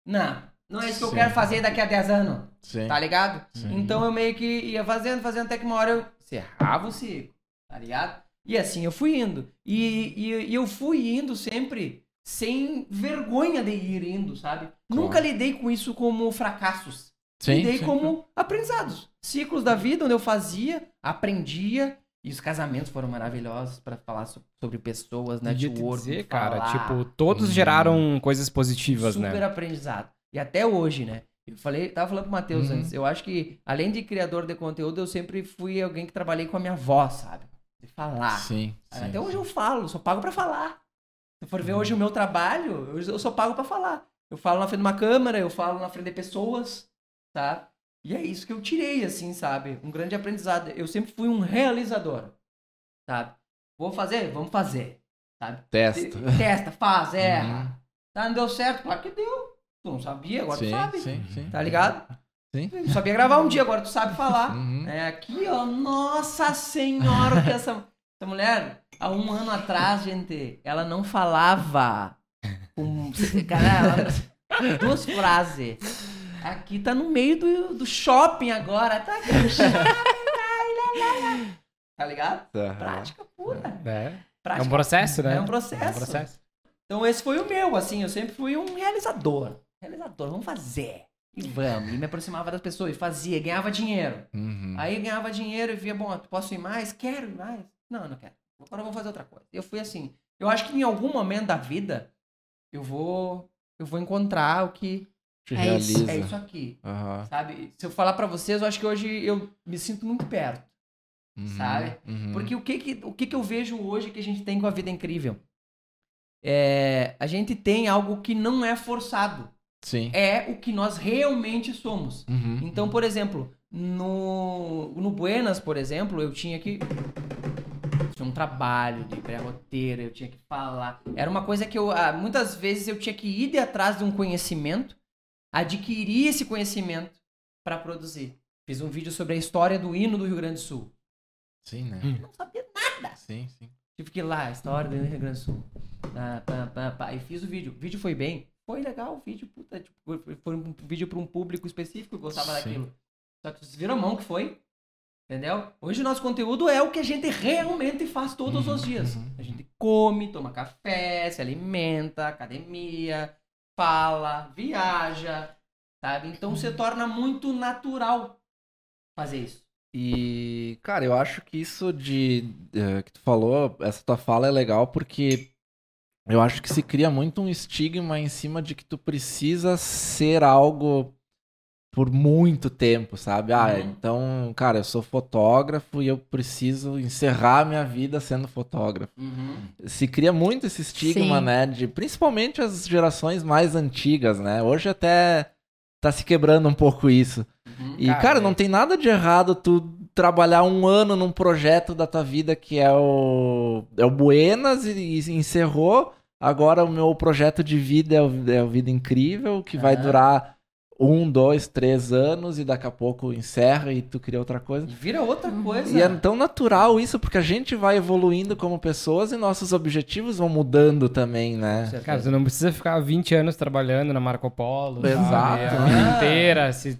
Não, não é isso que eu Sim. quero fazer daqui a 10 anos, Sim. tá ligado? Sim. Então eu meio que ia fazendo, fazendo, até que uma hora eu cerrava o ciclo, tá ligado? E assim eu fui indo. E, e, e eu fui indo sempre sem vergonha de ir indo, sabe? Nunca lidei com isso como fracassos Sim, lidei sim. como aprendizados. Ciclos da vida onde eu fazia, aprendia. E os casamentos foram maravilhosos pra falar so- sobre pessoas, né? Network, dizer, cara, falar, tipo, todos Uhum. geraram coisas positivas, super né? aprendizado. E até hoje, né? Eu falei, tava falando pro Matheus Uhum. antes. Eu acho que, além de criador de conteúdo, eu sempre fui alguém que trabalhei com a minha voz, sabe? De falar. Sim, sim. Até hoje eu falo, só pago pra falar. Se for ver Uhum. hoje o meu trabalho, eu, eu só pago pra falar. Eu falo na frente de uma câmera, eu falo na frente de pessoas, tá? E é isso que eu tirei, assim, sabe? Um grande aprendizado. Eu sempre fui um realizador, sabe? Vou fazer? Vamos fazer, sabe? Testa. Te- Testa, faz, erra. Uhum. Tá, não deu certo? Claro que deu. Tu não sabia, agora sim, tu sabe. sim, sim. Tá ligado? Sim. Tu sabia gravar um dia, agora tu sabe falar. Uhum. É, aqui, ó, nossa senhora, o que essa, essa mulher, há um ano atrás, gente, ela não falava. Com, cara, ela, duas frases. Aqui tá no meio do, do shopping agora, tá aqui no shopping. Tá ligado? Aham. Prática pura. É. É Prática. um processo, né? É um processo. É um processo. Então esse foi o meu, assim, eu sempre fui um realizador. Realizador, vamos fazer. E vamos. E me aproximava das pessoas, e fazia, ganhava dinheiro. Uhum. Aí ganhava dinheiro e via, bom, posso ir mais? Quero ir mais. Não, não quero. Agora vamos fazer outra coisa. Eu fui assim. Eu acho que em algum momento da vida eu vou eu vou encontrar o que Te é isso, realiza. é isso aqui, Aham. sabe? Se eu falar pra vocês, eu acho que hoje eu me sinto muito perto, Uhum. sabe? Uhum. Porque o que que, o que que eu vejo hoje que a gente tem com a vida incrível? É, a gente tem algo que não é forçado. Sim. É o que nós realmente somos. Uhum. Então, por exemplo, no, no Buenas, por exemplo, eu tinha que Tinha um trabalho de criar roteiro, eu tinha que falar. Era uma coisa que eu, ah, muitas vezes eu tinha que ir de atrás de um conhecimento, adquirir esse conhecimento para produzir. Fiz um vídeo sobre a história do hino do Rio Grande do Sul. Sim, né? Eu não sabia nada. Sim, sim. Tive que ir lá, a história do Rio Grande do Sul. Pá, pá, pá, pá, e fiz o vídeo. O vídeo foi bem. Foi legal o vídeo, puta. Tipo, foi- foi um vídeo para um público específico que gostava Sim. daquilo. Só que vocês viram a mão que foi. Entendeu? Hoje o nosso conteúdo é o que a gente realmente faz todos Uhum, os dias. uhum. A gente come, toma café, se alimenta, academia, fala, viaja, sabe? Então Uhum. se torna muito natural fazer isso. E, cara, eu acho que isso de eh, que tu falou, essa tua fala é legal porque eu acho que se cria muito um estigma em cima de que tu precisa ser algo por muito tempo, sabe? Ah, Uhum. então, cara, eu sou fotógrafo e eu preciso encerrar minha vida sendo fotógrafo. Se cria muito esse estigma, Sim. né? De, principalmente as gerações mais antigas, né? Hoje até tá se quebrando um pouco isso. Uhum. E, Cara, cara, é- não tem nada de errado tu trabalhar um ano num projeto da tua vida que é o, é o Buenas e, e encerrou. Agora o meu projeto de vida é o, é o Vida Incrível, que vai Aham. durar um, dois, três anos e daqui a pouco encerra e tu cria outra coisa. E vira outra coisa. E é tão natural isso, porque a gente vai evoluindo como pessoas e nossos objetivos vão mudando também, né? Cara, você não precisa ficar 20 anos trabalhando na Marco Polo. Exato. Sabe? A vida inteira, se-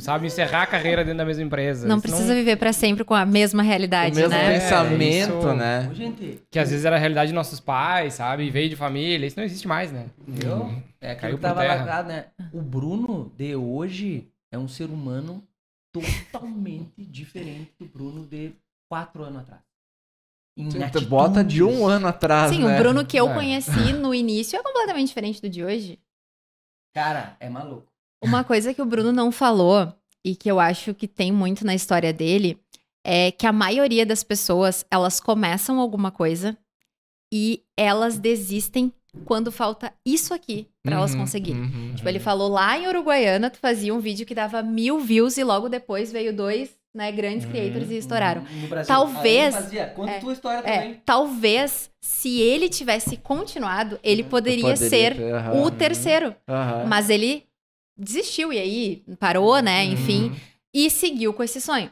sabe, encerrar a carreira dentro da mesma empresa. Não precisa viver pra sempre com a mesma realidade, o mesmo né? pensamento, isso- né? Gente, Que às vezes era a realidade dos nossos pais, sabe? Veio de família. Isso não existe mais, né? Entendeu? É aquilo Caiu por tava terra. largado, né? O Bruno de hoje é um ser humano totalmente diferente do Bruno de quatro anos atrás. Em Tu atitudes. bota de um ano atrás, Sim, né? o Bruno que eu É. conheci no início é completamente diferente do de hoje. Cara, é maluco. Uma coisa que o Bruno não falou e que eu acho que tem muito na história dele é que a maioria das pessoas, elas começam alguma coisa e elas desistem quando falta isso aqui pra elas Uhum, conseguirem. uhum. Tipo, ele falou lá em Uruguaiana, tu fazia um vídeo que dava mil views e logo depois veio dois, né, grandes Uhum, creators e estouraram. No Brasil. Talvez- Fazia. Conta é, tua história É, também. talvez se ele tivesse continuado, ele Uhum. poderia, Poderia ser o terceiro. Aham. Mas ele desistiu e aí parou, né? Enfim, Uhum. e seguiu com esse sonho.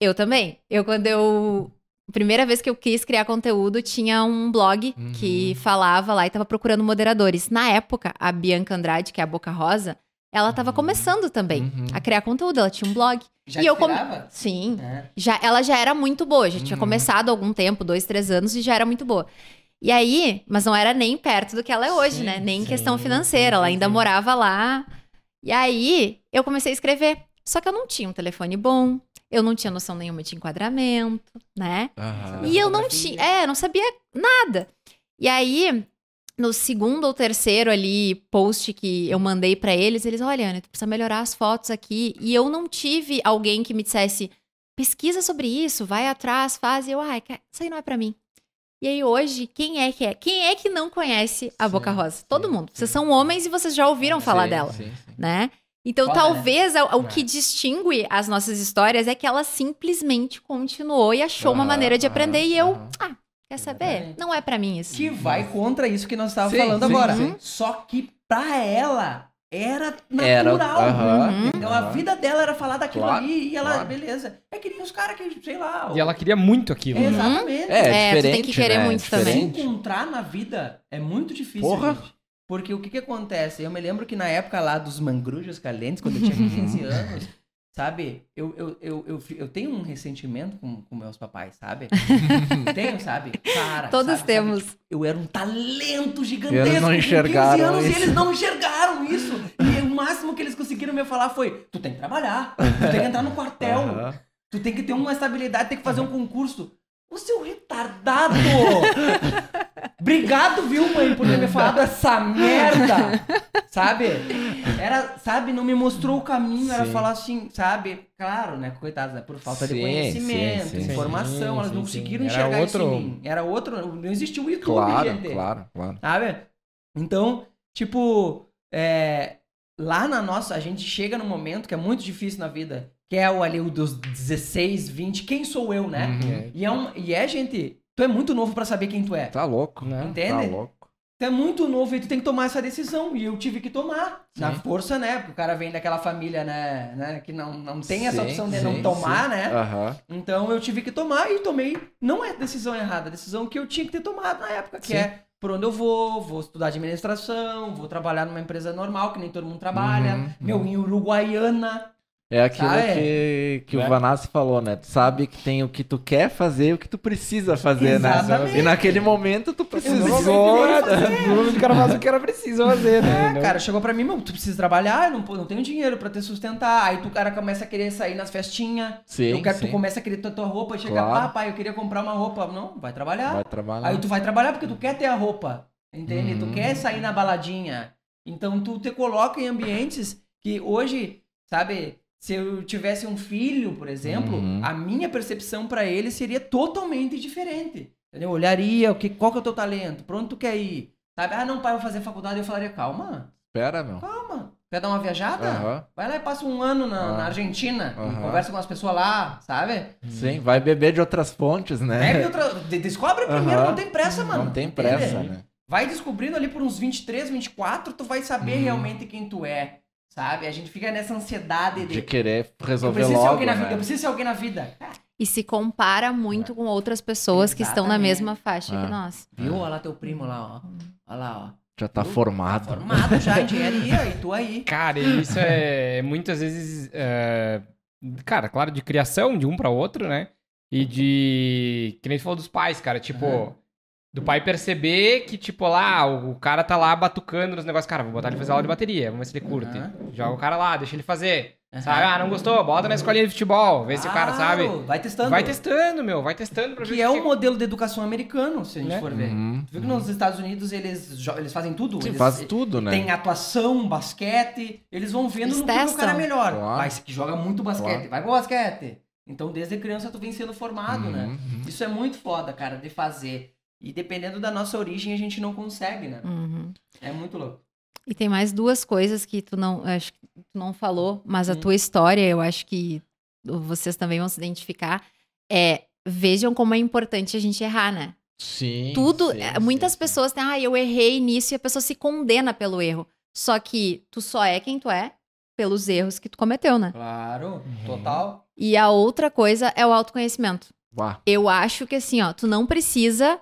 Eu também. Eu, quando eu. Primeira vez que eu quis criar conteúdo, tinha um blog Uhum. que falava lá e tava procurando moderadores. Na época, a Bianca Andrade, que é a Boca Rosa, ela tava Uhum. começando também Uhum. a criar conteúdo. Ela tinha um blog. Já e eu come-? Sim. É. Já, ela já era muito boa, já tinha Uhum. começado há algum tempo, dois, três anos, e já era muito boa. E aí, mas não era nem perto do que ela é hoje, Sim, né? Nem em sim, questão sim, financeira, ela sim, ainda sim. morava lá. E aí, eu comecei a escrever. Só que eu não tinha um telefone bom, eu não tinha noção nenhuma de enquadramento, né? Aham. E eu não tinha, é, não sabia nada. E aí, no segundo ou terceiro ali post que eu mandei pra eles, eles, olha, Ana, tu precisa melhorar as fotos aqui. E eu não tive alguém que me dissesse, pesquisa sobre isso, vai atrás, faz. E eu, ai, isso aí não é pra mim. E aí hoje, quem é que é? Quem é que não conhece a Sim, Boca Rosa? Todo sim, mundo. Vocês sim. são homens e vocês já ouviram falar dela, sim, sim. né? Então, Foda, talvez o, o É. que distingue as nossas histórias é que ela simplesmente continuou e achou uma Aham, maneira de aprender. aham, E eu, ah, quer saber? Não é pra mim isso. Que vai contra isso que nós estávamos falando sim, agora. sim. Só que pra ela era Era, natural. aham, Uhum. Então a aham. vida dela era falar daquilo Claro, ali e ela, claro. beleza. É que nem os caras que, sei lá. E ela queria muito aquilo. É, né? Exatamente. É, É, tem que querer né? muito Se também. Diferente. encontrar na vida é muito difícil, Porra. gente. Porque o que que acontece? Eu me lembro que na época lá dos mangrujas calentes, quando eu tinha 15 anos, sabe? Eu, eu, eu, eu, eu tenho um ressentimento com, com meus papais, sabe? tenho, sabe? Cara, Todos sabe, temos. sabe? Tipo, eu era um talento E gigantesco. eles não com 15 enxergaram anos, isso. E eles não enxergaram isso. E o máximo que eles conseguiram me falar foi: tu tem que trabalhar, tu tem que entrar no quartel, Aham. Tu tem que ter uma estabilidade, tem que fazer um concurso. O seu retardado! Obrigado, viu, mãe, por ter me falado essa merda! Sabe? Era, sabe, não me mostrou o caminho, era Sim. falar assim, sabe? Claro, né? Coitados, né? Por falta de Sim, conhecimento, sim, informação, elas não conseguiram Era enxergar isso outro- em mim. Era outro, não existia o YouTube, Claro, gente. claro, claro. Sabe? Então, tipo, é, lá na nossa, a gente chega num momento que é muito difícil na vida, que é o ali o dos 16, 20, quem sou eu, né? Uhum. É. E é, um, e é, gente, Tu é muito novo pra saber quem tu é. Tá louco. Né? Entende? Tá louco. Tu é muito novo e tu tem que tomar essa decisão. E eu tive que tomar. Na Sim. força, né? Porque o cara vem daquela família, né? né que não, não tem essa Sim, opção de sim, não tomar, sim. né? Aham. Então eu tive que tomar e tomei. Não é decisão errada, é decisão que eu tinha que ter tomado na época, que Sim. é por onde eu vou, vou estudar administração, vou trabalhar numa empresa normal, que nem todo mundo trabalha. Uhum, Meu, em Uruguaiana. É aquilo Ah, é. que, que Né? o Vanassi falou, né? Tu sabe que tem o que tu quer fazer e o que tu precisa fazer, Exatamente. né? E naquele momento tu precisou. O cara faz o que era preciso fazer, né? É, cara, chegou pra mim, meu, tu precisa trabalhar, eu não, não tenho dinheiro pra te sustentar. Aí tu, cara, começa a querer sair nas festinhas. Sim, eu quero, sim. tu começa a querer tua, tua roupa, chega, Claro. ah, pai, eu queria comprar uma roupa. Não, vai trabalhar. Vai trabalhar. Aí tu vai trabalhar porque tu quer ter a roupa, entende? Tu Uhum. quer sair na baladinha. Então tu te coloca em ambientes que hoje, sabe, se eu tivesse um filho, por exemplo, Uhum. a minha percepção pra ele seria totalmente diferente. Entendeu? Eu olharia, o que, qual que é o teu talento? Pra onde tu quer ir? Sabe? Ah, não, pai, eu vou fazer faculdade. Eu falaria, calma, Espera, meu. calma. Quer dar uma viajada? Aham. Vai lá e passa um ano na, Ah. na Argentina, Aham. conversa com as pessoas lá, sabe? Sim, vai beber de outras fontes, né? Pega outra, de- descobre primeiro, não tem pressa, mano. Não tem entende? pressa, né? Vai descobrindo ali por uns 23, 24, tu vai saber Uhum. realmente quem tu é, sabe? A gente fica nessa ansiedade de... De querer eu resolver preciso ser logo, alguém na né? vida, eu preciso ser alguém na vida. E se compara muito com outras pessoas que estão na Exatamente. mesma faixa Ah. que nós. Viu? Olha lá teu primo lá, ó. Olha lá, ó. Já tá Viu? formado. Formado já, engenharia, e tu aí. Cara, isso é muitas vezes. é, cara, claro, de criação de um pra outro, né? E de. Que nem tu falou dos pais, cara. Tipo, Aham. Do pai perceber que, tipo, lá, o cara tá lá batucando nos negócios. Cara, vou botar ele fazer aula de bateria, vamos ver se ele curte. Aham. Joga o cara lá, deixa ele fazer. Aham. Sabe? Ah, não gostou? Bota na escolinha de futebol, vê se o cara sabe. Claro, Vai testando. Vai testando, meu, vai testando pra ver Que se é o modelo de educação americano, se a gente Né? for ver. Uhum. Tu viu que nos Estados Unidos eles, eles fazem tudo? Sim, eles, faz tudo, né? Tem atuação, basquete, eles vão vendo Eles no que o cara é testam. melhor. Claro. Vai, que joga muito basquete, Claro. vai pro basquete. Então, desde criança tu vem sendo formado, né? Uhum. Isso é muito foda, cara, de fazer. E dependendo da nossa origem, a gente não consegue, né? Uhum. É muito louco. E tem mais duas coisas que tu não, acho que tu não falou, mas a Hum. tua história, eu acho que vocês também vão se identificar. É, vejam como é importante a gente errar, né? Sim. Tudo, sim, é, sim, muitas sim. pessoas têm, ah, eu errei nisso e a pessoa se condena pelo erro. Só que tu só é quem tu é pelos erros que tu cometeu, né? Claro, Uhum. total. E a outra coisa é o autoconhecimento. Vá. Eu acho que assim, ó, tu não precisa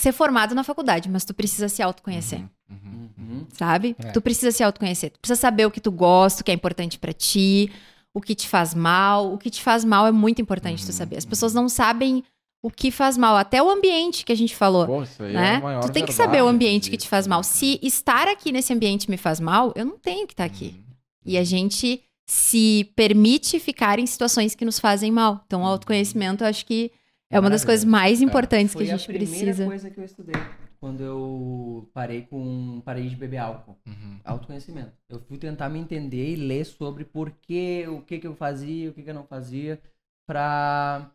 ser formado na faculdade, mas tu precisa se autoconhecer. Uhum, uhum. Uhum. sabe? É. Tu precisa se autoconhecer. Tu precisa saber o que tu gosta, o que é importante pra ti, o que te faz mal. O que te faz mal é muito importante tu Uhum, saber. As pessoas não sabem o que faz mal, até o ambiente que a gente falou. Pô, isso aí é né? a maior tu tem que saber o ambiente que te faz né, mal. cara? Se estar aqui nesse ambiente me faz mal, eu não tenho que estar aqui. Uhum. E a gente se permite ficar em situações que nos fazem mal. Então, o Uhum. autoconhecimento, eu acho que é uma das coisas mais importantes Foi que a gente primeira precisa. coisa que eu estudei quando eu parei com parei de beber álcool. Uhum. Autoconhecimento. Eu fui tentar me entender e ler sobre por que, o que que eu fazia, o que que eu não fazia, pra,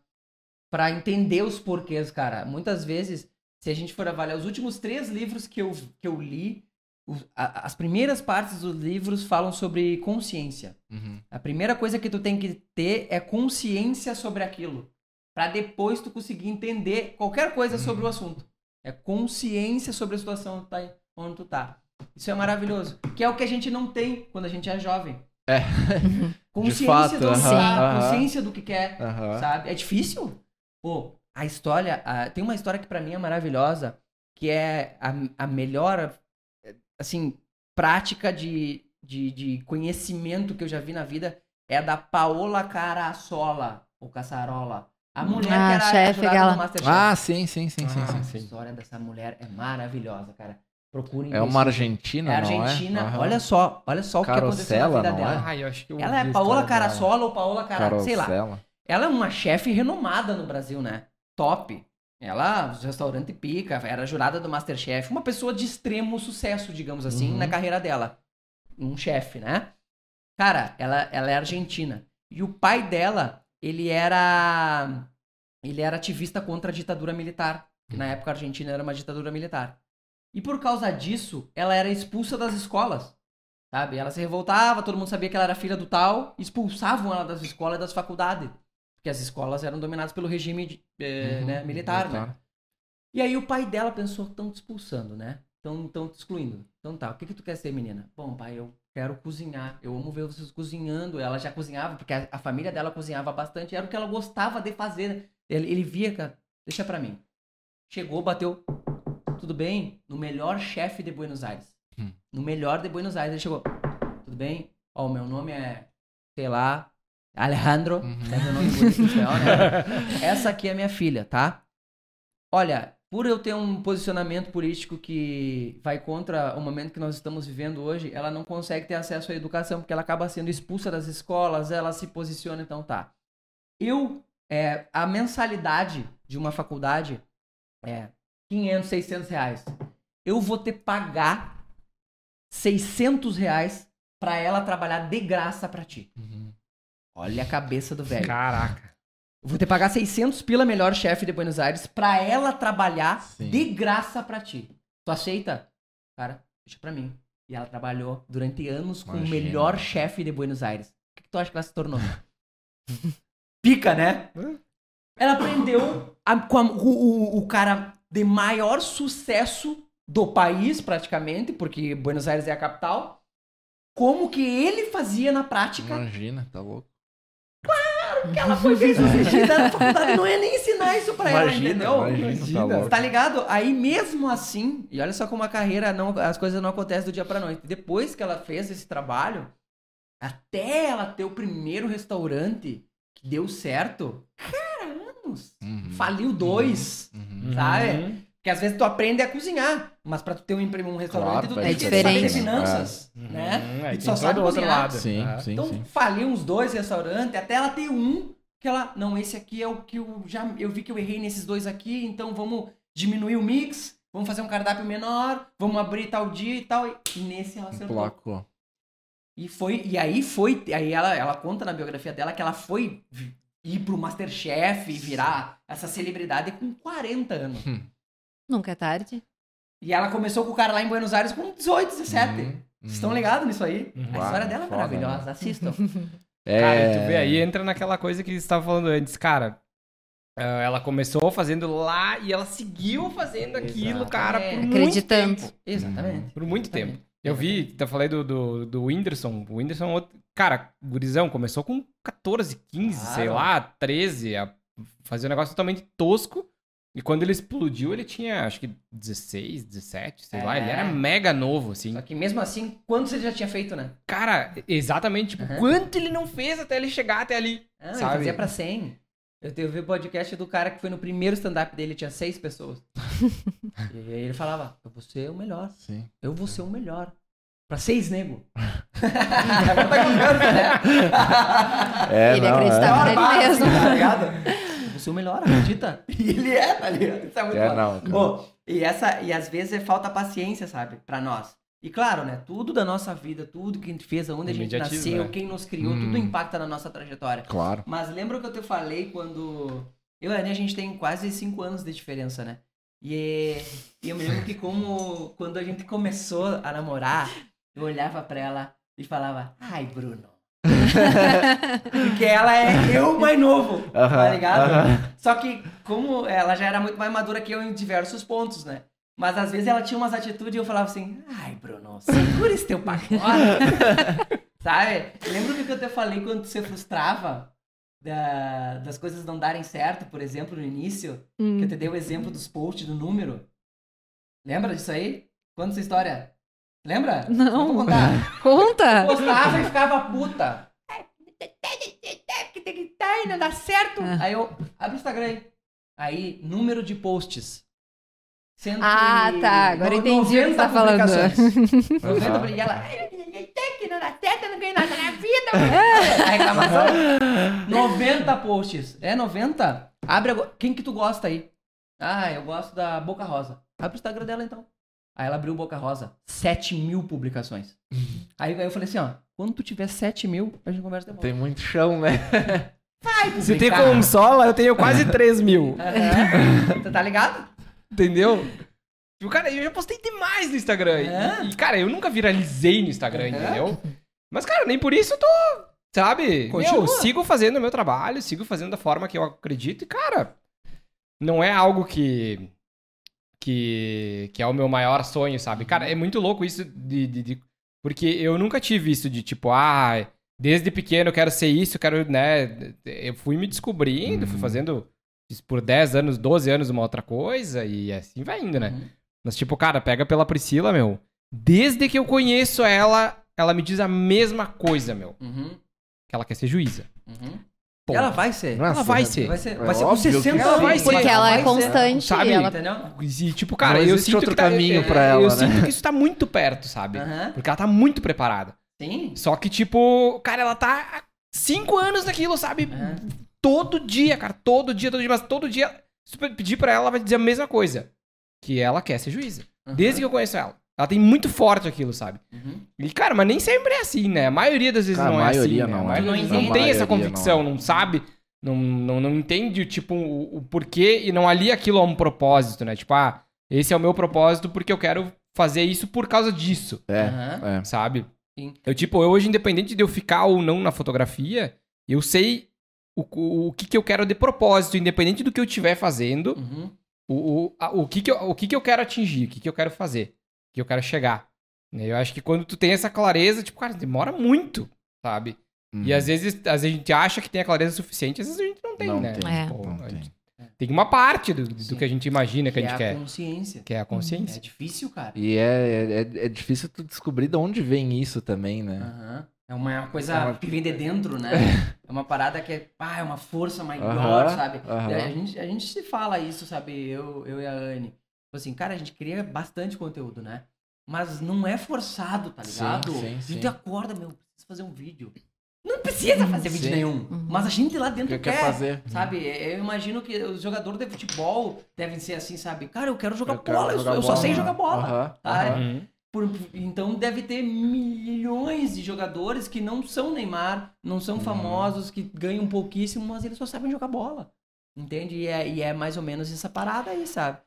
pra entender os porquês, cara. Muitas vezes, se a gente for avaliar os últimos três livros que eu, que eu li, os- a- as primeiras partes dos livros falam sobre consciência. Uhum. A primeira coisa que tu tem que ter é consciência sobre aquilo. Pra depois tu conseguir entender qualquer coisa sobre o assunto. É consciência sobre a situação tá, onde tu tá. Isso é maravilhoso. Que é o que a gente não tem quando a gente é jovem. É. Consciência fato, do onde aham, tá, aham. consciência do que quer, Aham. sabe? É difícil. Pô, a história... a- tem uma história que pra mim é maravilhosa, que é a, a melhor, assim, prática de, de, de conhecimento que eu já vi na vida é a da Paola Carasola, ou Caçarola. A mulher Ah, que era chefe, jurada aquela. do Masterchef. Ah, sim, sim, sim, sim, Ah, sim. A sim. história dessa mulher é maravilhosa, cara. Procurem É uma isso. argentina, É não é? argentina. Olha só, olha só o que aconteceu na vida dela. Ai, eu acho que eu Ela é a Paola. Carasola ou Paola Cara, sei lá. Carosella. Ela é uma chefe renomada no Brasil, né? Top. Ela, os restaurante pica, era jurada do Masterchef, uma pessoa de extremo sucesso, digamos assim, Uhum. na carreira dela. Um chefe, né? Cara, ela, ela é argentina. E o pai dela, ele era ele era ativista contra a ditadura militar, que na época a Argentina era uma ditadura militar. E por causa disso, ela era expulsa das escolas. Sabe? Ela se revoltava, todo mundo sabia que ela era filha do tal, expulsavam ela das escolas e das faculdades. Porque as escolas eram dominadas pelo regime de- eh, Uhum, né, militar, né? militar. E aí o pai dela pensou, estão te expulsando, né? Estão te excluindo. Então tá, o que que tu quer ser, menina? Bom, pai, eu quero cozinhar. Eu amo ver vocês cozinhando. Ela já cozinhava, porque a, a família dela cozinhava bastante. Era o que ela gostava de fazer. né? Ele, ele via, cara, deixa pra mim. Chegou, bateu. Tudo bem? No melhor chefe de Buenos Aires. Hum. No melhor de Buenos Aires. Ele chegou. Tudo bem? Ó, o meu nome é, sei lá, Alejandro. Uhum. Ser um nome bonito em espanhol, né? Essa aqui é minha filha, tá? Olha, por eu ter um posicionamento político que vai contra o momento que nós estamos vivendo hoje, ela não consegue ter acesso à educação, porque ela acaba sendo expulsa das escolas, ela se posiciona, então tá. Eu, é, a mensalidade de uma faculdade é 500, 600 reais. Eu vou ter que pagar 600 reais pra ela trabalhar de graça pra ti. Uhum. Olha a cabeça do velho. Caraca. Vou ter que pagar 600 pila melhor chefe de Buenos Aires pra ela trabalhar Sim. de graça pra ti. Tu aceita? Cara, deixa pra mim. E ela trabalhou durante anos com o melhor chefe de Buenos Aires. O que, que tu acha que ela se tornou? Pica, né? Ela aprendeu a- com a- o, o- o cara de maior sucesso do país, praticamente, porque Buenos Aires é a capital. Como que ele fazia na prática Imagina, tá louco. Que ela foi bem sucedida na faculdade, não ia nem ensinar isso pra ela, Imagina, entendeu? imagina, tá. Tá ligado? Aí mesmo assim, e olha só como a carreira não, as coisas não acontecem do dia pra noite. Depois que ela fez esse trabalho, até ela ter o primeiro restaurante que deu certo, cara, anos. Uhum. Faliu dois, Uhum. sabe? Uhum. Porque às vezes tu aprende a cozinhar, mas pra tu ter um, empre- um restaurante, Claro, tu tem que diferença. saber finanças, Uhum. né? Aí E tu tem só sabe o outro cozinhar. lado. Sim, Ah. sim, Então sim. faliu uns dois restaurantes, até ela ter um que ela, não, esse aqui é o que eu já eu vi que eu errei nesses dois aqui, então vamos diminuir o mix, vamos fazer um cardápio menor, vamos abrir tal dia e tal. E nesse ela acertou. Placou. E foi e aí foi, aí ela ela conta na biografia dela que ela foi ir pro MasterChef e virar essa celebridade com 40 anos. Nunca é tarde. E ela começou com o cara lá em Buenos Aires com 18, 17. Uhum, Vocês uhum. estão ligados nisso aí? Uhum. A história dela é Foda, maravilhosa, né? assistam. É... Cara, tu vê aí, entra naquela coisa que você estava falando antes, cara. ah, ela começou fazendo lá e ela seguiu fazendo aquilo, Exato. cara, É. por muito Acreditando. tempo. Exatamente. Por muito tempo. Exatamente. Eu vi, eu falei do, do, do Whindersson. O Whindersson, é cara, gurizão, começou com 14, 15, Claro. sei lá, 13, a fazer um negócio totalmente tosco. E quando ele explodiu, ele tinha, acho que 16, 17, sei lá. É. Ele era mega novo, assim. Só que mesmo assim, quantos ele já tinha feito, né? Cara, exatamente, tipo, Aham. quanto ele não fez até ele chegar até ali. Ah, ele Sabe? fazia pra 100. Eu vi o podcast do cara que foi no primeiro stand-up dele, tinha seis pessoas. e aí ele falava, eu vou ser o melhor. Sim. Eu vou ser o melhor. Pra seis nego. Agora tá com né? É, Ele não, acreditava é. nele mesmo. Tá ligado? Ser o melhor, acredita? E ele é, tá ligado? Isso é muito É, não, cara. Pô, e, essa, e às vezes é falta paciência, sabe? Pra nós. E claro, né? Tudo da nossa vida, tudo que a gente fez, onde a gente nasceu, né? quem nos criou, Hum. tudo impacta na nossa trajetória. Claro. Mas lembra o que eu te falei quando. Eu e a Aninha, a gente tem quase cinco anos de diferença, né? E, e eu me lembro que como quando a gente começou a namorar, eu olhava pra ela e falava, ai, Bruno. Porque ela é eu mais novo, tá Aham, ligado? aham. Só que como ela já era muito mais madura que eu em diversos pontos, né? Mas às vezes ela tinha umas atitudes e eu falava assim, ai, Bruno, segura esse teu pacote. Sabe? Lembra do que eu te falei quando se frustrava da- das coisas não darem certo, por exemplo, no início? Hum. Que eu te dei o exemplo dos posts do número. Lembra disso aí? Conta essa história. Lembra? Não. Vou contar. Conta! Postava e ficava puta. Não dá certo. Ah. Aí eu abro o Instagram aí. Aí, número de posts. Cento Ah, tá. Agora no- entendi o que 90 tá falando. publicações. 90 Aham. publi- E ela. "Ai, que não dá certo, eu não ganho nada na vida. A reclamação. 90 posts. É 90? Abre agora. Quem que tu gosta aí? Ah, eu gosto da Boca Rosa. Abre o Instagram dela então. Aí ela abriu o Boca Rosa. 7 mil publicações. Aí, aí eu falei assim, ó. Quando tu tiver 7 mil, a gente conversa de volta. Tem muito chão, né? Vai Se tem publicar. consola, eu tenho quase 3 mil. Aham. Tu tá ligado? Entendeu? Tipo, cara, eu já postei demais no Instagram. E- É? E, cara, eu nunca viralizei no Instagram, Aham. entendeu? Mas, cara, nem por isso eu tô sabe? Continua. Meu, sigo fazendo o meu trabalho, sigo fazendo da forma que eu acredito e, cara, não é algo que. Que, que é o meu maior sonho, sabe? Cara, é muito louco isso de, de- de- Porque eu nunca tive isso de tipo, ah, desde pequeno eu quero ser isso, eu quero, né? Eu fui me descobrindo, fui Uhum. fazendo fiz por 10 anos, 12 anos uma outra coisa e assim vai indo, né? Uhum. Mas, tipo, cara, pega pela Priscila, meu. Desde que eu conheço ela, ela me diz a mesma coisa, meu. Uhum. Que ela quer ser juíza. Uhum. Ponto. Ela vai ser. Nossa, ela vai ser. Vai ser, É vai ser com óbvio que 60 ela anos. vai ser. Porque ela é vai ser. constante. Sabe? ela... Entendeu? E, tipo, cara, Não eu sinto outro que tá, caminho eu, pra eu ela, né? sinto que isso tá muito perto, sabe? Porque ela tá muito preparada. Sim. Só que, tipo, cara, ela tá há cinco anos naquilo, sabe? Todo dia, cara. Todo dia, todo dia. Mas todo dia, se pedir pra ela, ela vai dizer a mesma coisa. Que ela quer ser juíza. Desde que eu conheço ela. Ela tem muito forte aquilo, sabe? Uhum. E, cara, mas nem sempre é assim, né? A maioria das vezes Cara, não é maioria assim. né? não A é. maioria Não não tem essa convicção, não não sabe, não, não, não entende, tipo, o, o porquê e não alia aquilo a um propósito, né? Tipo, ah, esse é o meu propósito porque eu quero fazer isso por causa disso, É, é. sabe? Sim. Eu, tipo, eu hoje, independente de eu ficar ou não na fotografia, eu sei o, o, o que, que eu quero de propósito, independente do que eu estiver fazendo, Uhum. o, o, a- o, que, que, eu, o que, que eu quero atingir, o que, que eu quero fazer, que eu quero chegar. né? Eu acho que quando tu tem essa clareza, tipo, cara, demora muito, sabe? E Uhum. às vezes, às vezes a gente acha que tem a clareza suficiente, às vezes a gente não tem, Não né? tem, É. Pô, não tem. Tem uma parte do, do que a gente imagina que, a gente é a quer, consciência. que é a É consciência. difícil, cara. E é, é, é difícil tu descobrir de onde vem isso também, né? Aham. É uma coisa É uma- que vem de dentro, né? É uma parada que é, pá, é uma força maior, Aham, sabe? aham. A, gente, a gente se fala isso, sabe? Eu, eu e a Anne. Tipo assim, cara, a gente cria bastante conteúdo, né? Mas não é forçado, tá ligado? sim, A sim. gente acorda, meu, preciso fazer um vídeo. Não precisa fazer vídeo Sim. nenhum. Uhum. Mas a gente lá dentro que quer quer. fazer? Sabe? Eu imagino que os jogadores de futebol devem ser assim, sabe? Cara, eu quero jogar Eu quero bola, eu, jogar eu só bola. sei jogar bola. Tá? aham. Uhum. Por- então deve ter milhões de jogadores que não são Neymar, não são Uhum. famosos, que ganham pouquíssimo, mas eles só sabem jogar bola. Entende? E é, e é mais ou menos essa parada aí, sabe?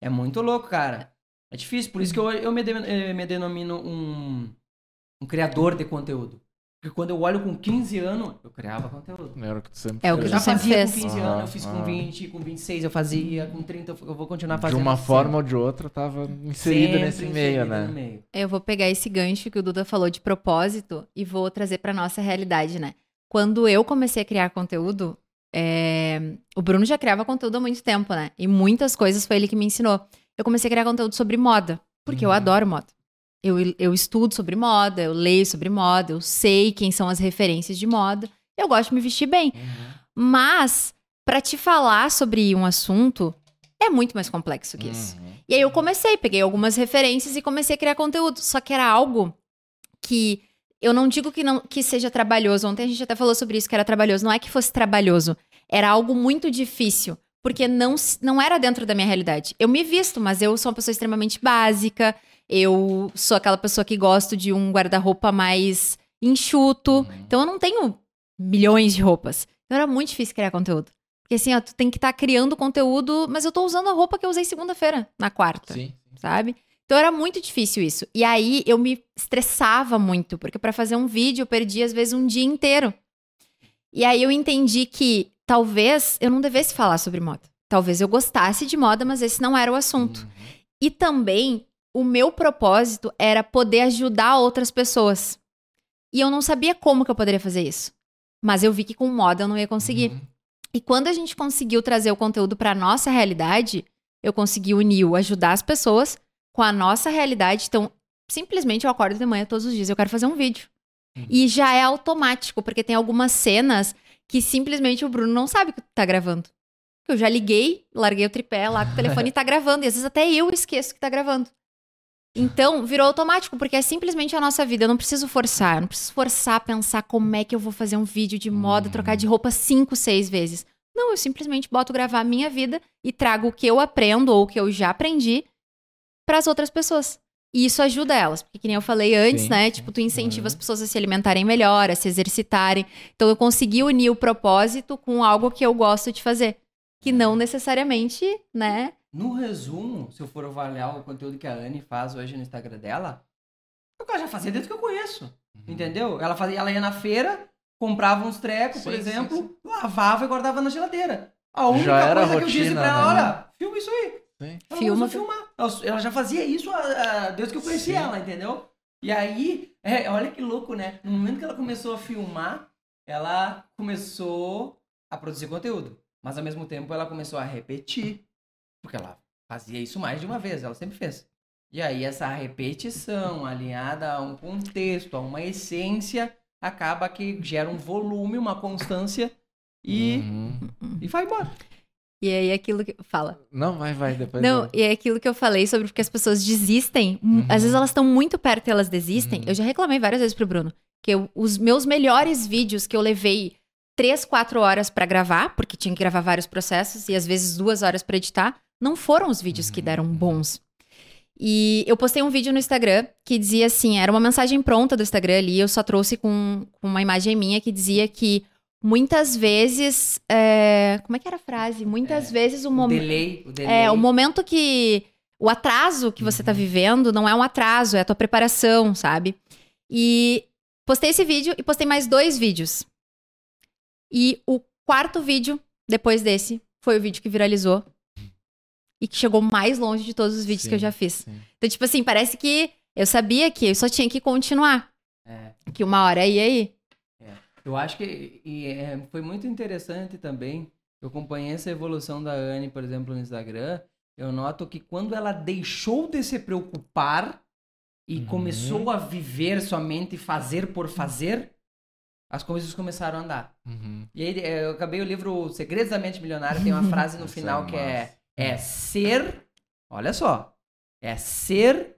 É muito louco, cara. É difícil, por isso que eu, eu me, de- eh, me denomino um, um criador de conteúdo. Porque quando eu olho com 15 anos, eu criava conteúdo. Era o que tu sempre É o que Eu já fazia fez. com 15 Aham, anos, eu fiz com aham. 20, com 26 eu fazia, com 30 eu vou continuar De fazendo. uma sempre. forma ou de outra, tava inserido Sempre nesse meio, né? meio. Eu vou pegar esse gancho que o Duda falou de propósito e vou trazer pra nossa realidade, né? Quando eu comecei a criar conteúdo, é, o Bruno já criava conteúdo há muito tempo, né? E muitas coisas foi ele que me ensinou. Eu comecei a criar conteúdo sobre moda, porque eu Uhum. adoro moda. Eu, eu estudo sobre moda, eu leio sobre moda, eu sei quem são as referências de moda. Eu gosto de me vestir bem. Mas, pra te falar sobre um assunto, é muito mais complexo que isso. Uhum. E aí eu comecei, peguei algumas referências e comecei a criar conteúdo. Só que era algo que eu não digo que não que seja trabalhoso. Ontem a gente até falou sobre isso que era trabalhoso. Não é que fosse trabalhoso, era algo muito difícil, porque não não era dentro da minha realidade. Eu me visto, mas eu sou uma pessoa extremamente básica. Eu sou aquela pessoa que gosto de um guarda-roupa mais enxuto. Uhum. Então eu não tenho milhões de roupas. Então era muito difícil criar conteúdo. Porque assim, ó, tu tem que estar criando conteúdo, mas eu tô usando a roupa que eu usei segunda-feira, na quarta Sim. sabe? Então era muito difícil isso. E aí eu me estressava muito, porque para fazer um vídeo eu perdia às vezes um dia inteiro. E aí eu entendi que talvez eu não devesse falar sobre moda. Talvez eu gostasse de moda, mas esse não era o assunto. Uhum. E também o meu propósito era poder ajudar outras pessoas. E eu não sabia como que eu poderia fazer isso. Mas eu vi que com moda eu não ia conseguir. Uhum. E quando a gente conseguiu trazer o conteúdo para nossa realidade, eu consegui unir o ajudar as pessoas com a nossa realidade. Então, simplesmente eu acordo de manhã todos os dias, eu quero fazer um vídeo. Uhum. E já é automático, porque tem algumas cenas que simplesmente o Bruno não sabe que tá gravando. Eu já liguei, larguei o tripé lá com o telefone e tá gravando. E às vezes até eu esqueço que tá gravando. Então, virou automático, porque é simplesmente a nossa vida. Eu não preciso forçar. Eu não preciso forçar a pensar como é que eu vou fazer um vídeo de moda, Uhum. trocar de roupa cinco, seis vezes. Não, eu simplesmente boto gravar a minha vida e trago o que eu aprendo ou o que eu já aprendi para as outras pessoas. E isso ajuda elas, porque que nem eu falei antes, Sim, né? sim. Tipo, tu incentiva Uhum. as pessoas a se alimentarem melhor, a se exercitarem. Então eu consegui unir o propósito com algo que eu gosto de fazer, que não necessariamente, né? No resumo, se eu for avaliar o conteúdo que a Anne faz hoje no Instagram dela, é o que ela já fazia desde que eu conheço. Uhum. Entendeu? Ela, fazia, ela ia na feira, comprava uns trecos, por Sim, exemplo, sim, lavava e guardava na geladeira. A única Já era coisa que eu disse rotina, pra ela, né? olha, filma isso aí. Sim. Ela Filma. começou a filmar. Ela, já fazia isso ah, ah, desde que eu conheci Sim. ela, entendeu? E aí, é, olha que louco, né? No momento que ela começou a filmar, ela começou a produzir conteúdo. Mas ao mesmo tempo ela começou a repetir. Porque ela fazia isso mais de uma vez, ela sempre fez. E aí essa repetição alinhada a um contexto, a uma essência, acaba que gera um volume, uma constância e, Uhum. e vai embora. E aí aquilo que. Fala. Não, vai, vai, depois. Não, e é aquilo que eu falei sobre porque as pessoas desistem. Uhum. Às vezes elas estão muito perto e elas desistem. Uhum. Eu já reclamei várias vezes pro Bruno. Que eu- os meus melhores vídeos que eu levei três, quatro horas pra gravar, porque tinha que gravar vários processos, e às vezes duas horas pra editar, não foram os vídeos que Uhum. deram bons. E eu postei um vídeo no Instagram que dizia assim: era uma mensagem pronta do Instagram ali, eu só trouxe com, com uma imagem minha que dizia que muitas vezes. é, Como é que era a frase? Muitas É, vezes o momento. delay, o delay. É, o momento que. O atraso que você tá vivendo não é um atraso, é a tua preparação, sabe? E postei esse vídeo e postei mais dois vídeos. E o quarto vídeo, depois desse, foi o vídeo que viralizou. E que chegou mais longe de todos os vídeos Sim, que eu já fiz. sim. Então, tipo assim, parece que eu sabia que eu só tinha que continuar. É. Que uma hora ia aí. Eu acho que e, é, foi muito interessante também. Eu acompanhei essa evolução da Anne, por exemplo, no Instagram. Eu noto que quando ela deixou de se preocupar e Uhum. começou a viver somente fazer por fazer, as coisas começaram a andar. Uhum. E aí eh, eu acabei o livro Segredos da Mente Milionária, tem uma frase no Isso final é que é, é ser, olha só, é ser,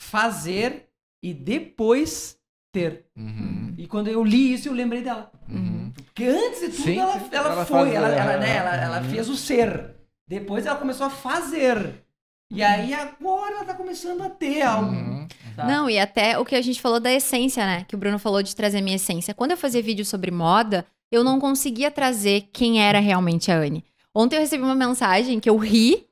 fazer e depois ter. Uhum. E quando eu li isso, eu lembrei dela. Uhum. Porque antes de tudo, Sim, ela, sim, ela, ela foi, ela, ela, né, é. ela, ela Uhum. fez o ser. Depois ela começou a fazer. E aí agora ela tá começando a ter algo. Uhum. sabe? Não, e até o que a gente falou da essência, né? Que o Bruno falou de trazer minha essência. Quando eu fazia vídeo sobre moda, eu não conseguia trazer quem era realmente a Anne. Ontem eu recebi uma mensagem que eu ri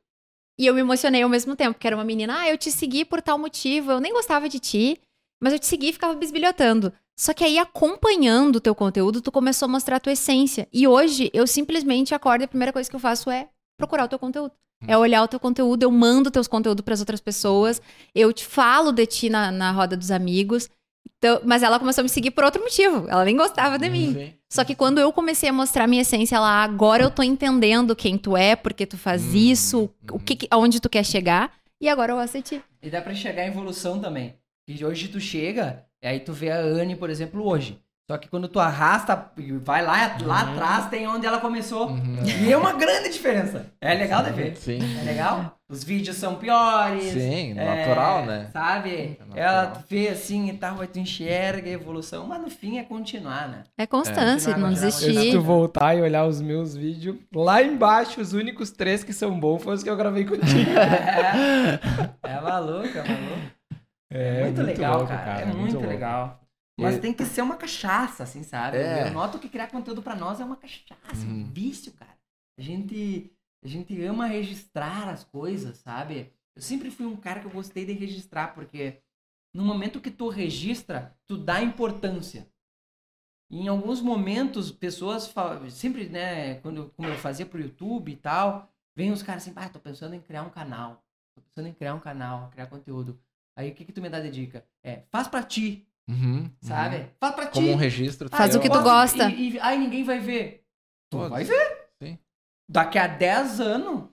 e eu me emocionei ao mesmo tempo, que era uma menina, ah, eu te segui por tal motivo, eu nem gostava de ti, mas eu te segui e ficava bisbilhotando. Só que aí, acompanhando o teu conteúdo, tu começou a mostrar a tua essência. E hoje, eu simplesmente acordo e a primeira coisa que eu faço é procurar o teu conteúdo. É olhar o teu conteúdo, eu mando teus conteúdos para as outras pessoas, eu te falo de ti na, na roda dos amigos. Então, mas ela começou a me seguir por outro motivo. Ela nem gostava de mim. Sim. Só que quando eu comecei a mostrar minha essência, ela agora eu tô entendendo quem tu é, porque tu faz Hum, isso, o hum. que, que- aonde tu quer chegar, e agora eu aceitei. E dá pra chegar em evolução também. E hoje tu chega, e aí tu vê a Anne, por exemplo, hoje. Só que quando tu arrasta, e vai lá, lá atrás, tem onde ela começou. Uhum. E é uma grande diferença. É legal de ver. Sim. É legal? Os vídeos são piores. Sim, é, natural, né? Sabe? É natural. Ela vê assim e tal, aí tu enxerga a evolução, mas no fim é continuar, né? É constância, É. não Eu, se desistir. tu voltar e olhar os meus vídeos, lá embaixo, os únicos três que são bons foram os que eu gravei contigo. É, é maluco, é maluco. É, muito, legal, louco, cara. É muito muito, louco. legal. Mas E- tem que ser uma cachaça, assim, sabe? É. Eu noto que criar conteúdo pra nós é uma cachaça, um Uhum. vício, cara. A gente, a gente ama registrar as coisas, sabe? Eu sempre fui um cara que eu gostei de registrar, porque no momento que tu registra, tu dá importância. E em alguns momentos, pessoas falam, sempre, né, quando como eu fazia pro YouTube e tal, vem os caras assim, ah, tô pensando em criar um canal. Tô pensando em criar um canal, criar conteúdo. Aí o que que tu me dá de dica? É, faz pra ti, Uhum. sabe? Uhum. Faz pra ti. Como um registro. Faz teu. o que tu gosta. E, e, aí ninguém vai ver. Tu Pô, vai ver. sim. Daqui a 10 anos,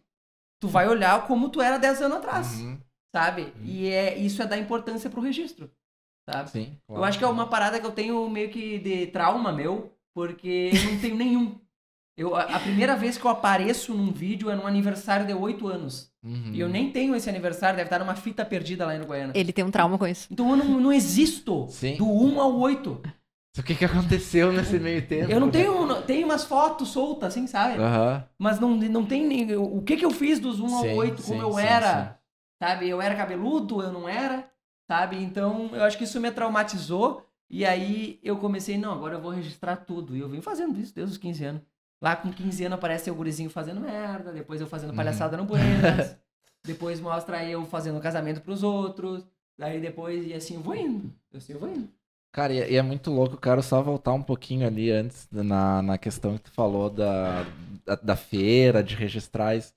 tu vai olhar como tu era 10 anos atrás, Uhum. sabe? E é, isso é dar importância pro registro, sabe? Sim. Eu acho que é uma parada que eu tenho meio que de trauma meu, porque eu não tenho nenhum. Eu, a, a primeira vez que eu apareço num vídeo é num aniversário de 8 anos. Uhum. E eu nem tenho esse aniversário, deve estar numa fita perdida lá em Uruguaiana. Ele tem um trauma com isso. Então eu não, não existo Sim. do 1 ao 8. O que, que aconteceu nesse meio tempo? Eu não tenho. Tem umas fotos soltas, assim, sabe? Aham. Mas não, não tem nem. O que que eu fiz dos 1 Sim, ao 8, sim, como eu sim, era, sabe? Eu era cabeludo, eu não era, sabe? Então eu acho que isso me traumatizou. E aí eu comecei, não, agora eu vou registrar tudo. E eu venho fazendo isso desde os 15 anos. Lá com 15 anos aparece o gurizinho fazendo merda, depois eu fazendo Uhum. palhaçada no Buenas, depois mostra eu fazendo casamento pros outros, daí depois, e assim eu vou indo, assim eu vou indo. Cara, e e é muito louco, eu quero só voltar um pouquinho ali antes na, na questão que tu falou da, da, da feira, de registrar isso.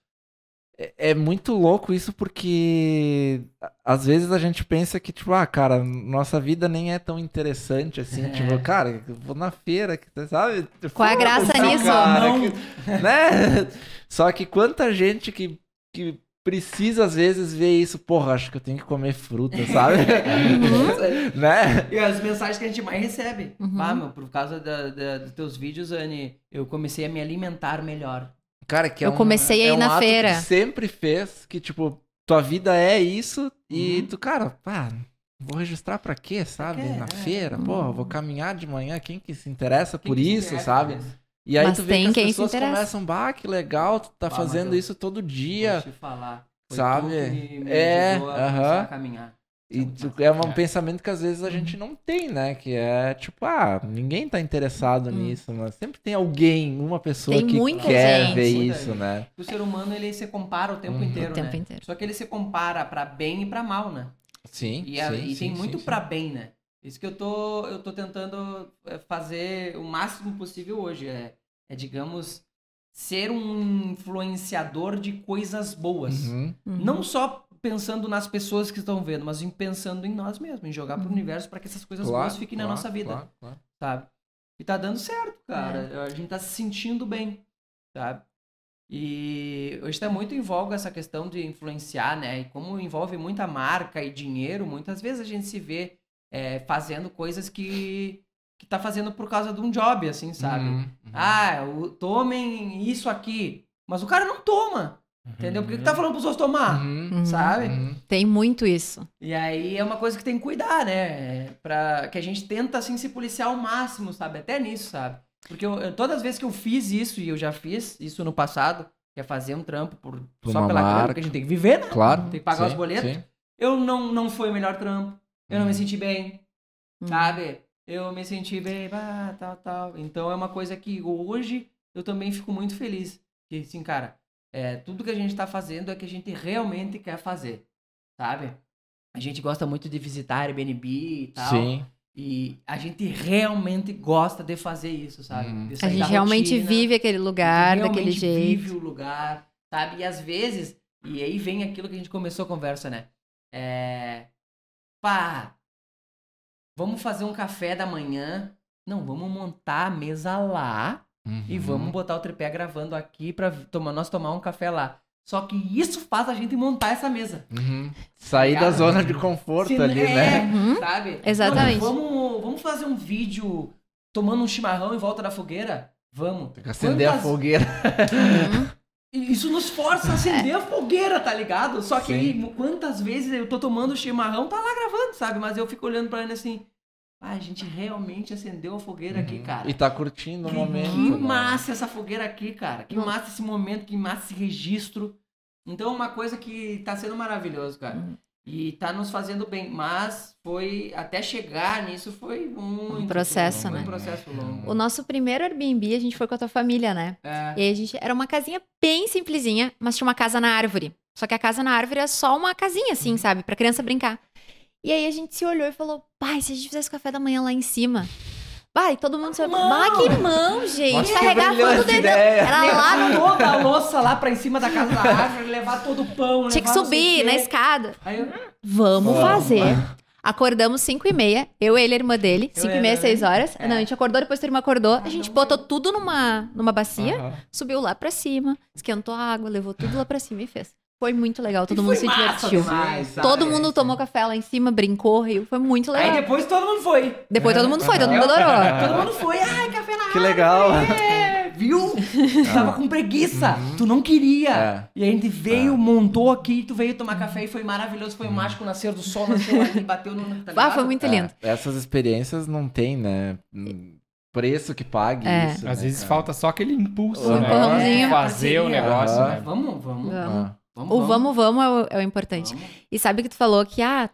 É, é muito louco isso porque às vezes a gente pensa que, tipo, ah, cara, nossa vida nem é tão interessante assim. É. Tipo, cara, eu vou na feira, que- sabe? Qual é a graça nisso? cara, Não. que- né? Só que quanta gente que, que precisa às vezes ver isso, porra, acho que eu tenho que comer fruta, sabe? né? E as mensagens que a gente mais recebe. Uhum. Ah, meu, por causa da- da- dos teus vídeos, Anne, eu comecei a me alimentar melhor. Cara, que é Eu um- comecei a é um na feira. Que sempre fez, que tipo, tua vida é isso e Uhum. tu, cara, pá, vou registrar pra quê, sabe? quê? Na É. feira, porra, vou caminhar de manhã, quem que se interessa Quem por isso, interessa sabe? E aí Mas tu vê que as pessoas começam, bah, que legal, tu tá Ah, fazendo eu- isso todo Vou dia. te falar. Foi Sabe? tu que me, me É, começar a caminhar. E tu- massa. é um É. pensamento que às vezes a gente não tem, né? Que é tipo, ah, ninguém tá interessado Hum. nisso, mas sempre tem alguém, uma pessoa Tem que muita quer gente. ver Muita isso, gente. né? O ser humano, ele se compara o tempo Uhum. inteiro, O tempo né? inteiro. Só que ele se compara pra bem e pra mal, né? Sim. E, a- sim, e sim, tem sim, muito pra bem, né? Isso que eu tô, eu tô tentando é, fazer o máximo possível hoje. É, é, digamos, ser um influenciador de coisas boas. Uhum. Uhum. Não só pensando nas pessoas que estão vendo, mas em pensando em nós mesmos, em jogar pro Uhum. universo para que essas coisas Claro, boas fiquem na claro, nossa vida, claro, claro. sabe? E tá dando certo, cara. É. A gente tá se sentindo bem, sabe? E hoje tá muito em voga essa questão de influenciar, né? E como envolve muita marca e dinheiro, muitas vezes a gente se vê é, fazendo coisas que, que tá fazendo por causa de um job, assim, sabe? Uhum, uhum. Ah, o- tomem isso aqui. Mas o cara não toma, entendeu? Por que, que tá falando pros outros tomar? Uhum, Uhum. Sabe? uhum. Tem muito isso. E aí é uma coisa que tem que cuidar, né? Pra, que a gente tenta, assim, se policiar ao máximo, sabe? Até nisso, sabe? Porque eu- eu- todas as vezes que eu fiz isso, e eu já fiz isso no passado, que é fazer um trampo por, Por só pela grana, marca. porque a gente tem que viver, né? Claro. Tem que pagar os sim, boletos. sim. Eu não, não foi o melhor trampo. Eu não me Uhum. senti bem, Uhum. sabe? Eu me senti bem, ah, tal, tal. Então é uma coisa que hoje eu também fico muito feliz. Que, assim, cara, é, tudo que a gente tá fazendo é que a gente realmente quer fazer, sabe? A gente gosta muito de visitar Airbnb e tal. Sim. E a gente realmente gosta de fazer isso, sabe? De A gente da realmente rotina, vive aquele a gente lugar, daquele jeito. vive o lugar, sabe? E às vezes, e aí vem aquilo que a gente começou a conversa, né? É. Pá, vamos fazer um café da manhã. Não, vamos montar a mesa lá e Uhum. vamos botar o tripé gravando aqui pra tomar, nós tomar um café lá. Só que isso faz a gente montar essa mesa. Uhum. Sair da Ligado? zona de conforto Se- ali, é, né? Uhum. Sabe? Exatamente. Vamos, vamos fazer um vídeo tomando um chimarrão em volta da fogueira? Vamos. Tem que acender a Quantas- fogueira. Uhum. E Isso nos força a acender a fogueira, tá ligado? Só que aí, quantas vezes eu tô tomando chimarrão, tá lá gravando, sabe? Mas eu fico olhando pra ele assim. Ah, a gente realmente acendeu a fogueira aqui, Uhum. cara. E tá curtindo o Que, momento. que né? massa essa fogueira aqui, cara. Que massa esse momento, que massa esse registro. Então, uma coisa que tá sendo maravilhoso, cara. Uhum. E tá nos fazendo bem. Mas foi. Até chegar nisso foi muito. Um processo, foi né? um processo longo. O nosso primeiro Airbnb, a gente foi com a tua família, né? É. E a gente era uma casinha bem simplesinha, mas tinha uma casa na árvore. Só que a casa na árvore é só uma casinha, assim, Uhum. sabe? Pra criança brincar. E aí a gente se olhou e falou: pai, se a gente fizesse café da manhã lá em cima. Vai, todo mundo se olhou. Bah, que mão, gente! Carregar tudo dentro. ideia. Era lá no. Toda a louça lá pra em cima da casa da árvore, levar todo o pão. Tinha que subir na escada. Aí eu, Vamos Vamos. fazer. Acordamos 5 e meia, eu, ele e a irmã dele, Eu 5 e meia, ela, 6 né? horas. É. Não, a gente acordou, depois tua irmã acordou, a Ah, gente não botou tudo numa, numa bacia, subiu lá pra cima, esquentou a água, levou tudo lá pra cima e fez. Foi muito legal, todo E mundo foi se massa divertiu. demais? Todo mundo tomou café lá em cima, brincou, riu, foi muito legal. Aí depois todo mundo foi. Depois todo mundo foi, todo mundo adorou. Todo mundo foi. Ai, café na Que legal. É, viu? Tu tava com preguiça. Tu não queria. É. E a gente veio, montou aqui, tu veio tomar café e foi maravilhoso. Foi o mágico nascer do sol, nasceu ali, bateu no. Tá Ah, foi muito É, lindo. essas experiências não tem, né? Preço que pague É. isso. Às né, vezes cara? falta só aquele impulso, Um né? Fazer o negócio, né? Vamos, vamos. Vamos. Ah, Vamos, O vamos, vamos é o, é o importante. Vamos. E sabe que tu falou que, ah,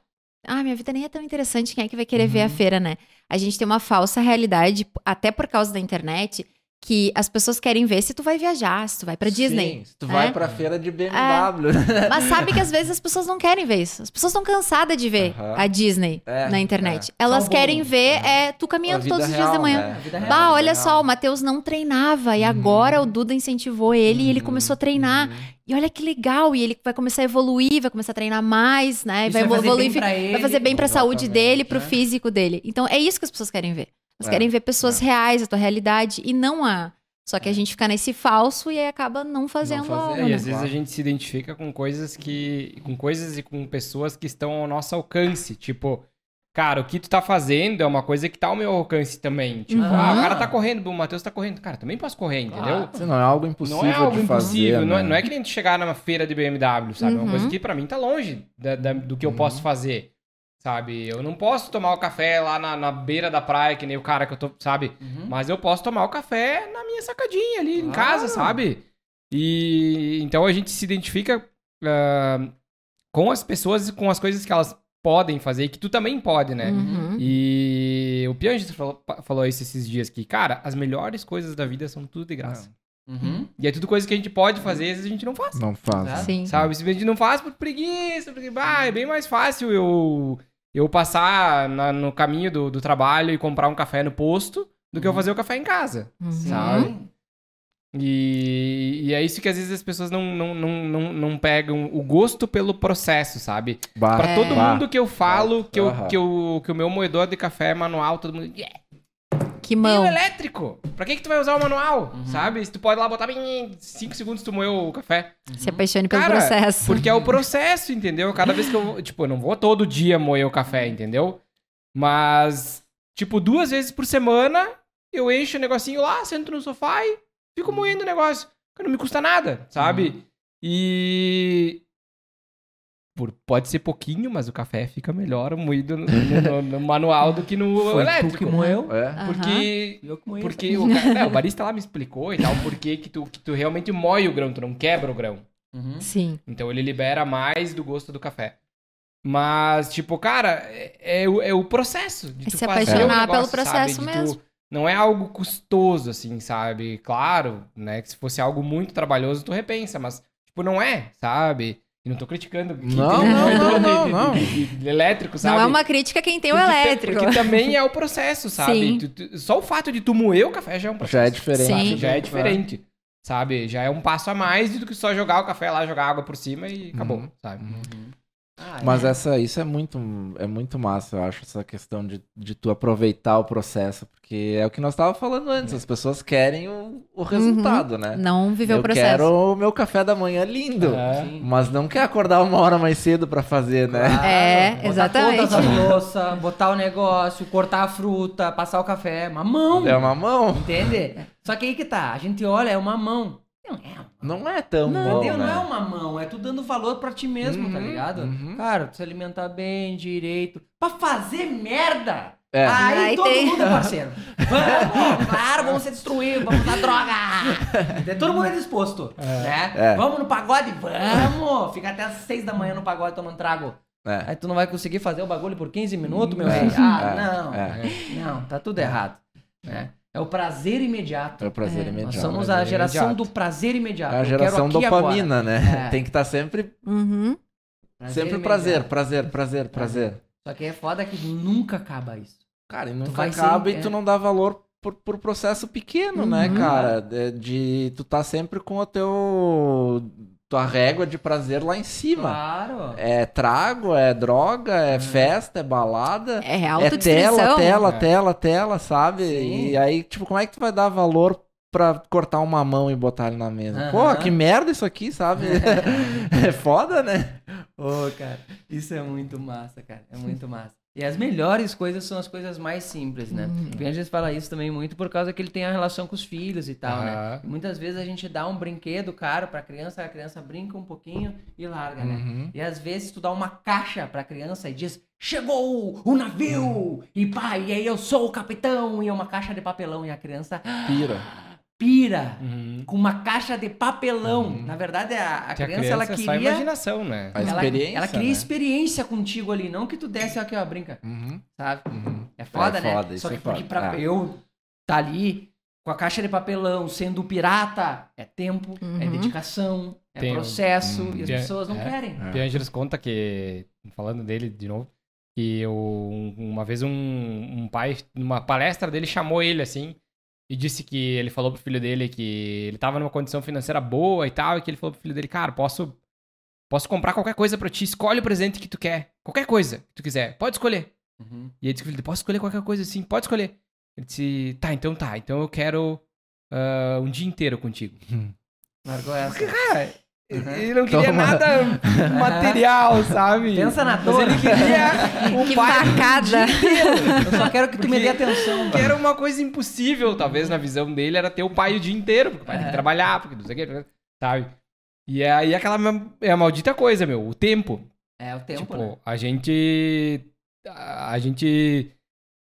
ah, minha vida nem é tão interessante, quem é que vai querer ver a Uhum. feira, né? A gente tem uma falsa realidade, até por causa da internet, que as pessoas querem ver se tu vai viajar, se tu vai pra Disney. Sim, se tu vai É. pra feira de BMW. Mas sabe que às vezes as pessoas não querem ver isso. As pessoas estão cansadas de ver a Disney É, na internet. Elas Só o querem ver é, tu A caminhando todos os dias de manhã. né? A. Bah, olha só, o Matheus não treinava e agora o Duda incentivou ele e ele começou a treinar. E olha que legal, e ele vai começar a evoluir, vai começar a treinar mais, né? Vai, vai fazer evoluir, vai fazer bem pra saúde Exatamente, dele, pro né? físico dele. Então é isso que as pessoas querem ver. Elas É, querem ver pessoas reais, a tua realidade e não a só que a gente fica nesse falso e aí acaba não fazendo fazer, algo, É, e né? às vezes a gente se identifica com coisas que. com coisas e com pessoas que estão ao nosso alcance. Tipo, cara, o que tu tá fazendo é uma coisa que tá ao meu alcance também. Tipo, Uhum. ah, o cara tá correndo, o Matheus tá correndo. Cara, também posso correr, entendeu? Isso não é algo impossível Não é algo de impossível, fazer, não, é, né? não é que nem tu chegar numa feira de BMW, sabe? É uma Uhum. coisa que pra mim tá longe da- da- do que eu Uhum. posso fazer, sabe? Eu não posso tomar o café lá na, na beira da praia, que nem o cara que eu tô, sabe? Uhum. Mas eu posso tomar o café na minha sacadinha ali em Claro. casa, sabe? E então a gente se identifica ah, com as pessoas e com as coisas que elas podem fazer e que tu também pode, né? Uhum. E o Pianges falou, falou isso esses dias que, cara, as melhores coisas da vida são tudo de graça. Uhum. E é tudo coisa que a gente pode fazer, às vezes a gente não faz. Não faz. Exato. Sim. Sabe? Se a gente não faz por preguiça, porque bah, é bem mais fácil eu, eu passar na- no caminho do, do trabalho e comprar um café no posto do que eu fazer o café em casa. Uhum. Sabe? E, e é isso que às vezes as pessoas não, não, não, não, não pegam o gosto pelo processo, sabe? Bah, Pra todo bah. mundo que eu falo que, eu, Aham. que, eu, que o meu moedor de café é manual, todo mundo. Yeah, Que e o mão. elétrico? Pra que, que tu vai usar o manual? Sabe? Se tu pode lá botar em 5 segundos tu moeu o café. Se apaixone pelo Cara, processo. Porque é o processo, entendeu? Cada vez que eu. Tipo, eu não vou todo dia moer o café, entendeu? Mas, tipo, duas vezes por semana eu encho o negocinho lá, sento no sofá e fico moendo o negócio. Que não me custa nada, sabe? E. Por, pode ser pouquinho, mas o café fica melhor moído no, no- no manual do que no Foi tu elétrico. que moeu? É. Porque Eu que moí. porque o, né, o barista lá me explicou e tal, por que tu, que tu realmente moe o grão, tu não quebra o grão. Uhum. Sim. Então ele libera mais do gosto do café. Mas, tipo, cara, é, é o, é o processo de É tu se fazer apaixonar o pelo negócio, processo sabe? Tu- mesmo. não é algo custoso, assim, sabe? Claro, né? Que se fosse algo muito trabalhoso, tu repensa, mas, tipo, não é, sabe? E não tô criticando. quem Não, tem não, não, de- não, de- de- de elétrico, sabe? Não é uma crítica quem tem o Porque- elétrico. Porque também é o processo, sabe? Sim. Tu- tu- só o fato de tu moer o café já é um processo. Já é diferente. Sim. Já é diferente. Sabe? Já é um passo a mais do que só jogar o café lá, jogar água por cima e acabou, Uhum. sabe? Ah, Mas é. essa, isso é muito, é muito massa, eu acho, essa questão de, de tu aproveitar o processo, porque é o que nós estávamos falando antes, as pessoas querem o, o resultado, né? Não viver Eu o processo. quero o meu café da manhã lindo, É. Mas não quer acordar uma hora mais cedo pra fazer, né? Claro, É, botar exatamente. Todas as louças, botar o negócio, cortar a fruta, passar o café. Uma mão. É uma mão. Entende? Só que aí que tá. A gente olha, é uma mão. Não é uma Não é tão Não, bom, entendeu? né? não é uma mão, é tu dando valor pra ti mesmo, tá Uhum, ligado? uhum. Cara, tu se alimentar bem, direito. Pra fazer merda! É. Aí, Aí todo tem- mundo é parceiro. Vamos, claro, vamos ser destruídos, vamos dar droga. todo mundo é disposto, né? É. Vamos no pagode? Vamos! Fica até as seis da manhã no pagode tomando trago. É. Aí tu não vai conseguir fazer o bagulho por 15 minutos, meu É, filho? Ah, é, não. é. Não, tá tudo errado. né? É o prazer imediato. É o prazer É. imediato. Nós somos prazer a geração imediato. do prazer imediato. É a geração dopamina, agora. né? É. Tem que estar sempre, Uhum. sempre prazer, prazer, prazer, prazer. Só que é foda que nunca acaba isso. Cara, e Tu nunca vai ser- acaba e é. tu não dá valor por, por processo pequeno, né, Uhum. cara? De, de tu tá sempre com o teu tua régua de prazer lá em cima. Claro. É trago, é droga, é festa, é balada. É É tela, tela, É. tela, tela, sabe? Sim. E aí, tipo, como é que tu vai dar valor pra cortar uma mão e botar ele na mesa? Pô, que merda isso aqui, sabe? é foda, né? Ô, cara, isso é muito massa, cara. É muito massa. E as melhores coisas são as coisas mais simples, né? Uhum. O Pianges fala isso também muito por causa que ele tem a relação com os filhos e tal, né? Aham. E muitas vezes a gente dá um brinquedo caro pra criança, a criança brinca um pouquinho e larga, né? Uhum. E às vezes tu dá uma caixa pra criança e diz: Chegou o navio! E pai, e aí eu sou o capitão! E é uma caixa de papelão. E a criança Pira. Pira Uhum. com uma caixa de papelão. Na verdade, a, a Que a criança, ela criança é só queria. imaginação, né? A ela, experiência, ela queria né? experiência contigo ali, não que tu desse aqui, ó, brinca, Uhum, sabe? uhum. É foda, É né? foda, isso Só que é porque foda. pra É. eu tá ali com a caixa de papelão, sendo pirata, é tempo, é Uhum. dedicação, é Tem processo, Hum, e as pessoas não é. querem. É. Piangelos conta que, falando dele de novo, que eu, uma vez um, um pai, numa palestra dele, chamou ele assim e disse que ele falou pro filho dele que ele tava numa condição financeira boa e tal, e que ele falou pro filho dele, cara, posso, posso comprar qualquer coisa pra ti, escolhe o presente que tu quer, qualquer coisa que tu quiser, pode escolher. Uhum. E ele disse, filho, posso escolher qualquer coisa assim, pode escolher. Ele disse, tá, então tá, então eu quero ah, um dia inteiro contigo. Largou essa. Cara, Uhum. ele não queria Toma. nada material, sabe? Pensa na Mas dor. ele queria um Que pai facada. Eu só quero que tu me dê atenção. que era uma coisa impossível, talvez, na visão dele, era ter o pai o dia inteiro, porque o pai tem que trabalhar, porque não sei o que, sabe? E aí aquela é a maldita coisa, meu, o tempo. É o tempo, tipo, né? a gente. A gente.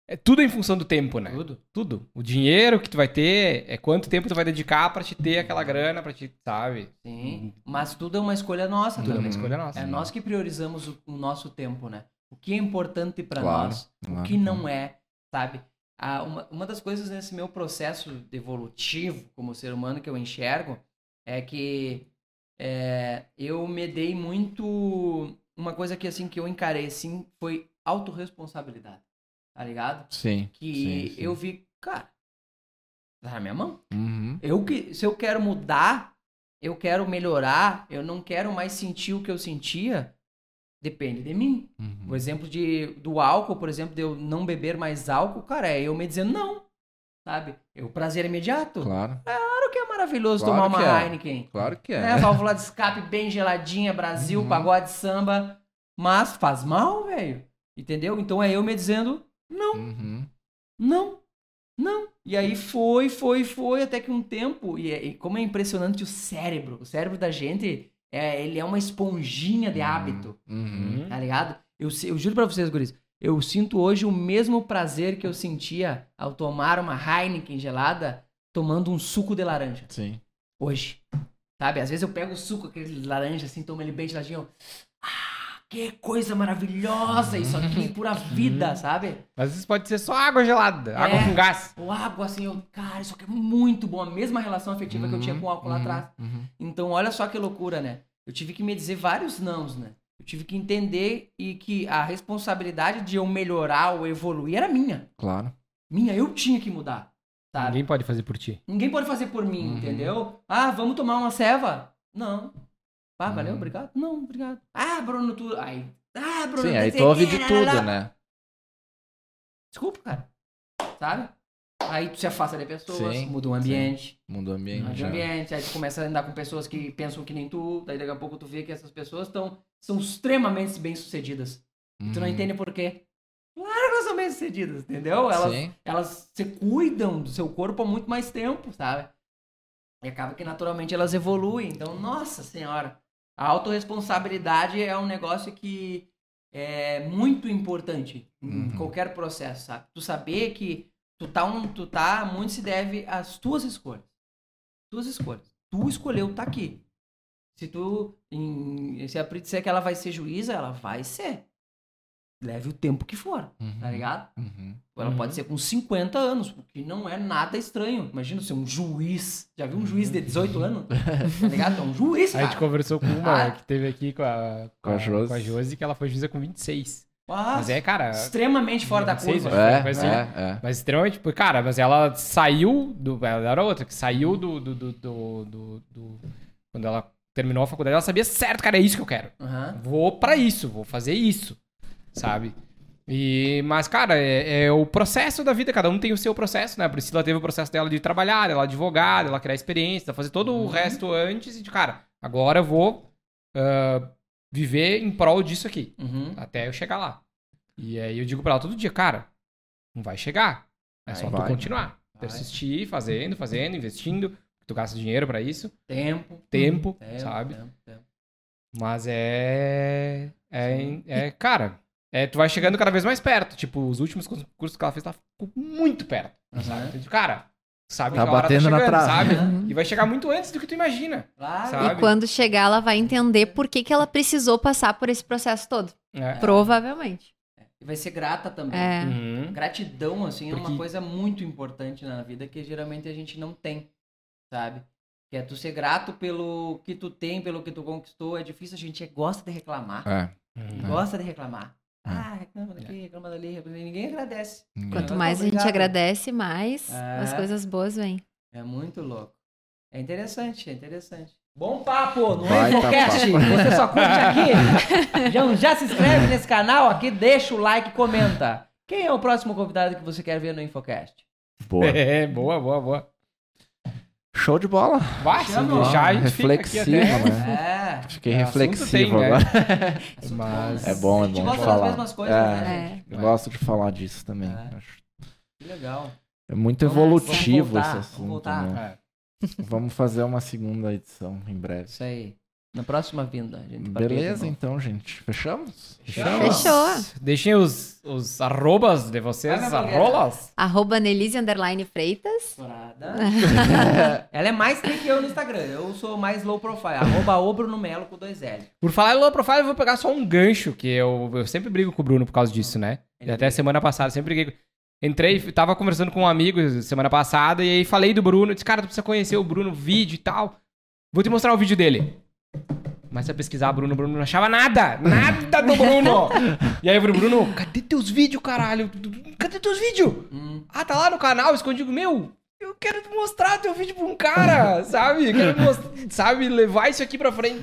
É tudo em função do tempo, né? Tudo. Tudo. O dinheiro que tu vai ter é quanto tempo tu vai dedicar pra te ter aquela grana, pra te, sabe? Sim. Mas tudo é uma escolha nossa. Tudo é uma também. escolha nossa. É nós que priorizamos o, o nosso tempo, né? O que é importante pra Claro, nós, claro. o que não é, sabe? Ah, uma, uma das coisas nesse meu processo evolutivo como ser humano que eu enxergo é que é, eu me dei muito uma coisa que assim que eu encarei assim foi autorresponsabilidade, tá ligado? Sim. Que sim, sim. eu vi, cara, tá na minha mão. Uhum. Eu que, se eu quero mudar, eu quero melhorar, eu não quero mais sentir o que eu sentia, depende de mim. Uhum. O exemplo de, do álcool, por exemplo, de eu não beber mais álcool, cara, é eu me dizendo não, sabe? É o prazer imediato. Claro, Claro, que é maravilhoso Claro tomar uma é. Heineken. claro que é. Né? Válvula de escape bem geladinha, Brasil, Uhum. pagode samba. Mas faz mal, velho. Entendeu? Então é eu me dizendo não. Uhum. Não, não. E aí foi, foi, foi, até que um tempo. E, é- e como é impressionante o cérebro. O cérebro da gente, é, ele é uma esponjinha de hábito, Uhum. tá ligado? Eu, eu juro pra vocês, guris, eu sinto hoje o mesmo prazer que eu sentia ao tomar uma Heineken gelada tomando um suco de laranja. Sim. Hoje. Sabe? Às vezes eu pego o suco, aquele laranja, assim, tomo ele bem geladinho. Ah, que coisa maravilhosa! Isso aqui, pura vida, sabe? Mas isso pode ser só água gelada, água É. com gás. O água, assim, eu, cara, isso aqui é muito bom. A mesma relação afetiva que eu tinha com o álcool lá Uhum. atrás. Uhum. Então, olha só que loucura, né? Eu tive que me dizer vários nãos, né? Eu tive que entender e que a responsabilidade de eu melhorar ou evoluir era minha. Claro. Minha, eu tinha que mudar. Sabe? Ninguém pode fazer por ti. Ninguém pode fazer por mim, Uhum. entendeu? Ah, vamos tomar uma ceva? Não. Ah, valeu, obrigado? Não, obrigado. Ah, Bruno, tu. Aí. Ah, Bruno, Sim, aí tu ouve o de lá, tudo, lá, né? Desculpa, cara. Sabe? Aí tu se afasta de pessoas, Sim, muda o ambiente. Mundo ambiente. Muda o ambiente, aí tu começa a andar com pessoas que pensam que nem tu, daí daqui a pouco tu vê que essas pessoas tão, são extremamente bem-sucedidas. E tu não Uhum. entende por quê. Claro que elas são bem-sucedidas, entendeu? Elas, Sim. elas se cuidam do seu corpo há muito mais tempo, sabe? E acaba que naturalmente elas evoluem. Então, nossa senhora, a autorresponsabilidade é um negócio que é muito importante em Uhum. qualquer processo, sabe? Tu saber que tu tá, um, tu tá muito se deve às tuas escolhas. Tuas escolhas. Tu escolheu tá aqui. Se tu. em- se a Pri disser que ela vai ser juíza, ela vai ser. Leve o tempo que for, tá Uhum. ligado? Uhum. Ela Uhum. pode ser com 50 anos, o que não é nada estranho. Imagina ser um juiz. Já viu um juiz de 18 anos? Tá ligado? É um juiz, A gente cara. conversou com uma Ah. que teve aqui com a, Com a Josi. com a Josi, que ela foi juíza com 26. Ah, Mas é, cara. extremamente fora da 26, curva. né? É, ser- é, é. Mas extremamente. tipo, Cara, mas ela saiu do. Ela era outra, que saiu do. do, do, do, do- do- quando ela terminou a faculdade, ela sabia certo, cara, é isso que eu quero. Aham. Vou pra isso, vou fazer isso. Sabe? E, mas, cara, é, é o processo da vida, cada um tem o seu processo, né? A Priscila teve o processo dela de trabalhar, ela advogada, ela criar experiência, ela fazer todo o Uhum. resto antes e de, cara, agora eu vou ah, viver em prol disso aqui, Uhum. até eu chegar lá. E aí eu digo pra ela todo dia, cara, não vai chegar. É só tu vai. continuar. Vai. Persistir, fazendo, fazendo, investindo. Tu gasta dinheiro pra isso, Tempo. tempo, Tempo, sabe? tempo, tempo. Mas é. É, é cara. É, tu vai chegando cada vez mais perto. Tipo, os últimos curs- cursos que ela fez, ela ficou muito perto. Sabe? Então, cara, sabe Tá que a hora batendo na chegando, trave. sabe? E vai chegar muito antes do que tu imagina. Claro. Sabe? E quando chegar, ela vai entender por que, que ela precisou passar por esse processo todo. É. Provavelmente. E vai ser grata também. É. Uhum. Gratidão, assim, é Porque- uma coisa muito importante na vida que geralmente a gente não tem, sabe? Que é tu ser grato pelo que tu tem, pelo que tu conquistou. É difícil, a gente gosta de reclamar. É. Uhum. Gosta de reclamar. É. Ah, reclama daqui, reclama dali, reclama dali. Ninguém agradece. Quanto É. mais a gente agradece, mais É. as coisas boas vêm. É muito louco. É interessante, é interessante. Bom papo no Infocast. papo. Você só curte aqui. Já, já se inscreve nesse canal aqui, deixa o like e comenta. Quem é o próximo convidado que você quer ver no Infocast? Boa. É, boa, boa, boa. Show de bola. Vai, se Chama. deixar, a gente fica aqui Reflexivo, até... né? É. Fiquei É, reflexivo tem, né? agora. Mas... É bom, é A gente bom de gosta das falar. mesmas coisas, É. né? É. Eu gosto de falar disso também. É. Acho- Que legal. É muito Vamos- evolutivo vamos voltar, esse vamos assunto. voltar. né? É. Vamos fazer uma segunda edição em breve. Isso aí. Na próxima vinda, a gente Beleza, então, gente. Fechamos? Fechou. Deixem os, os arrobas de vocês, Vai, arrolas. Arroba Nelise Underline Freitas. Ela é mais que eu no Instagram. Eu sou mais low profile. Arroba o Bruno Melo com dois L. Por falar em low profile, eu vou pegar só um gancho, que eu, eu sempre brigo com o Bruno por causa disso, né? E até semana passada, sempre briguei. com- Entrei, tava conversando com um amigo semana passada, e aí falei do Bruno, disse, cara, tu precisa conhecer o Bruno, vídeo e tal. Vou te mostrar o vídeo dele. Mas a pesquisar Bruno, Bruno não achava nada, nada do Bruno. e aí eu falei, Bruno, cadê teus vídeos, caralho? Cadê teus vídeos? Hum. Ah, tá lá no canal, escondido. Meu, eu quero mostrar teu vídeo pra um cara, sabe? Eu Quero mostrar, sabe, levar isso aqui pra frente.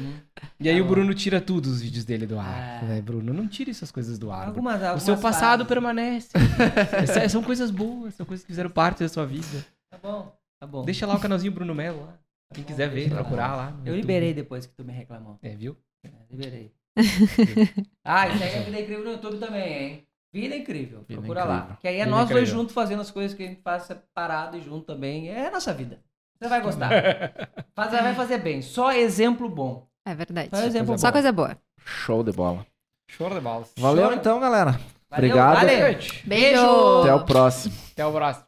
E aí o Bruno tira tudo os vídeos dele do ar. Né, Bruno, não tire essas coisas do ar. Bruno. Algumas, O algumas seu passado frases. permanece. Essa- são coisas boas, são coisas que fizeram parte da sua vida. Tá bom, tá bom. Deixa lá o canalzinho Bruno Melo lá. Quem quiser ver, lá. procurar lá. Eu YouTube. liberei depois que tu me reclamou. É, viu? É, liberei. ah, e segue a Vida Incrível no YouTube também, hein? Vida Incrível. Vida Procura lá. Incrível. Que aí é Vida nós dois Incrível. juntos fazendo as coisas que a gente faz separado e junto também. É a nossa vida. Você vai gostar. Faz, vai fazer bem. Só exemplo bom. É verdade. Só exemplo coisa bom. Só coisa boa. Show de bola. Show de bola. Valeu Show. então, galera. Valeu, Obrigado. valeu. Beijo. Beijo. Até o próximo. Até o próximo.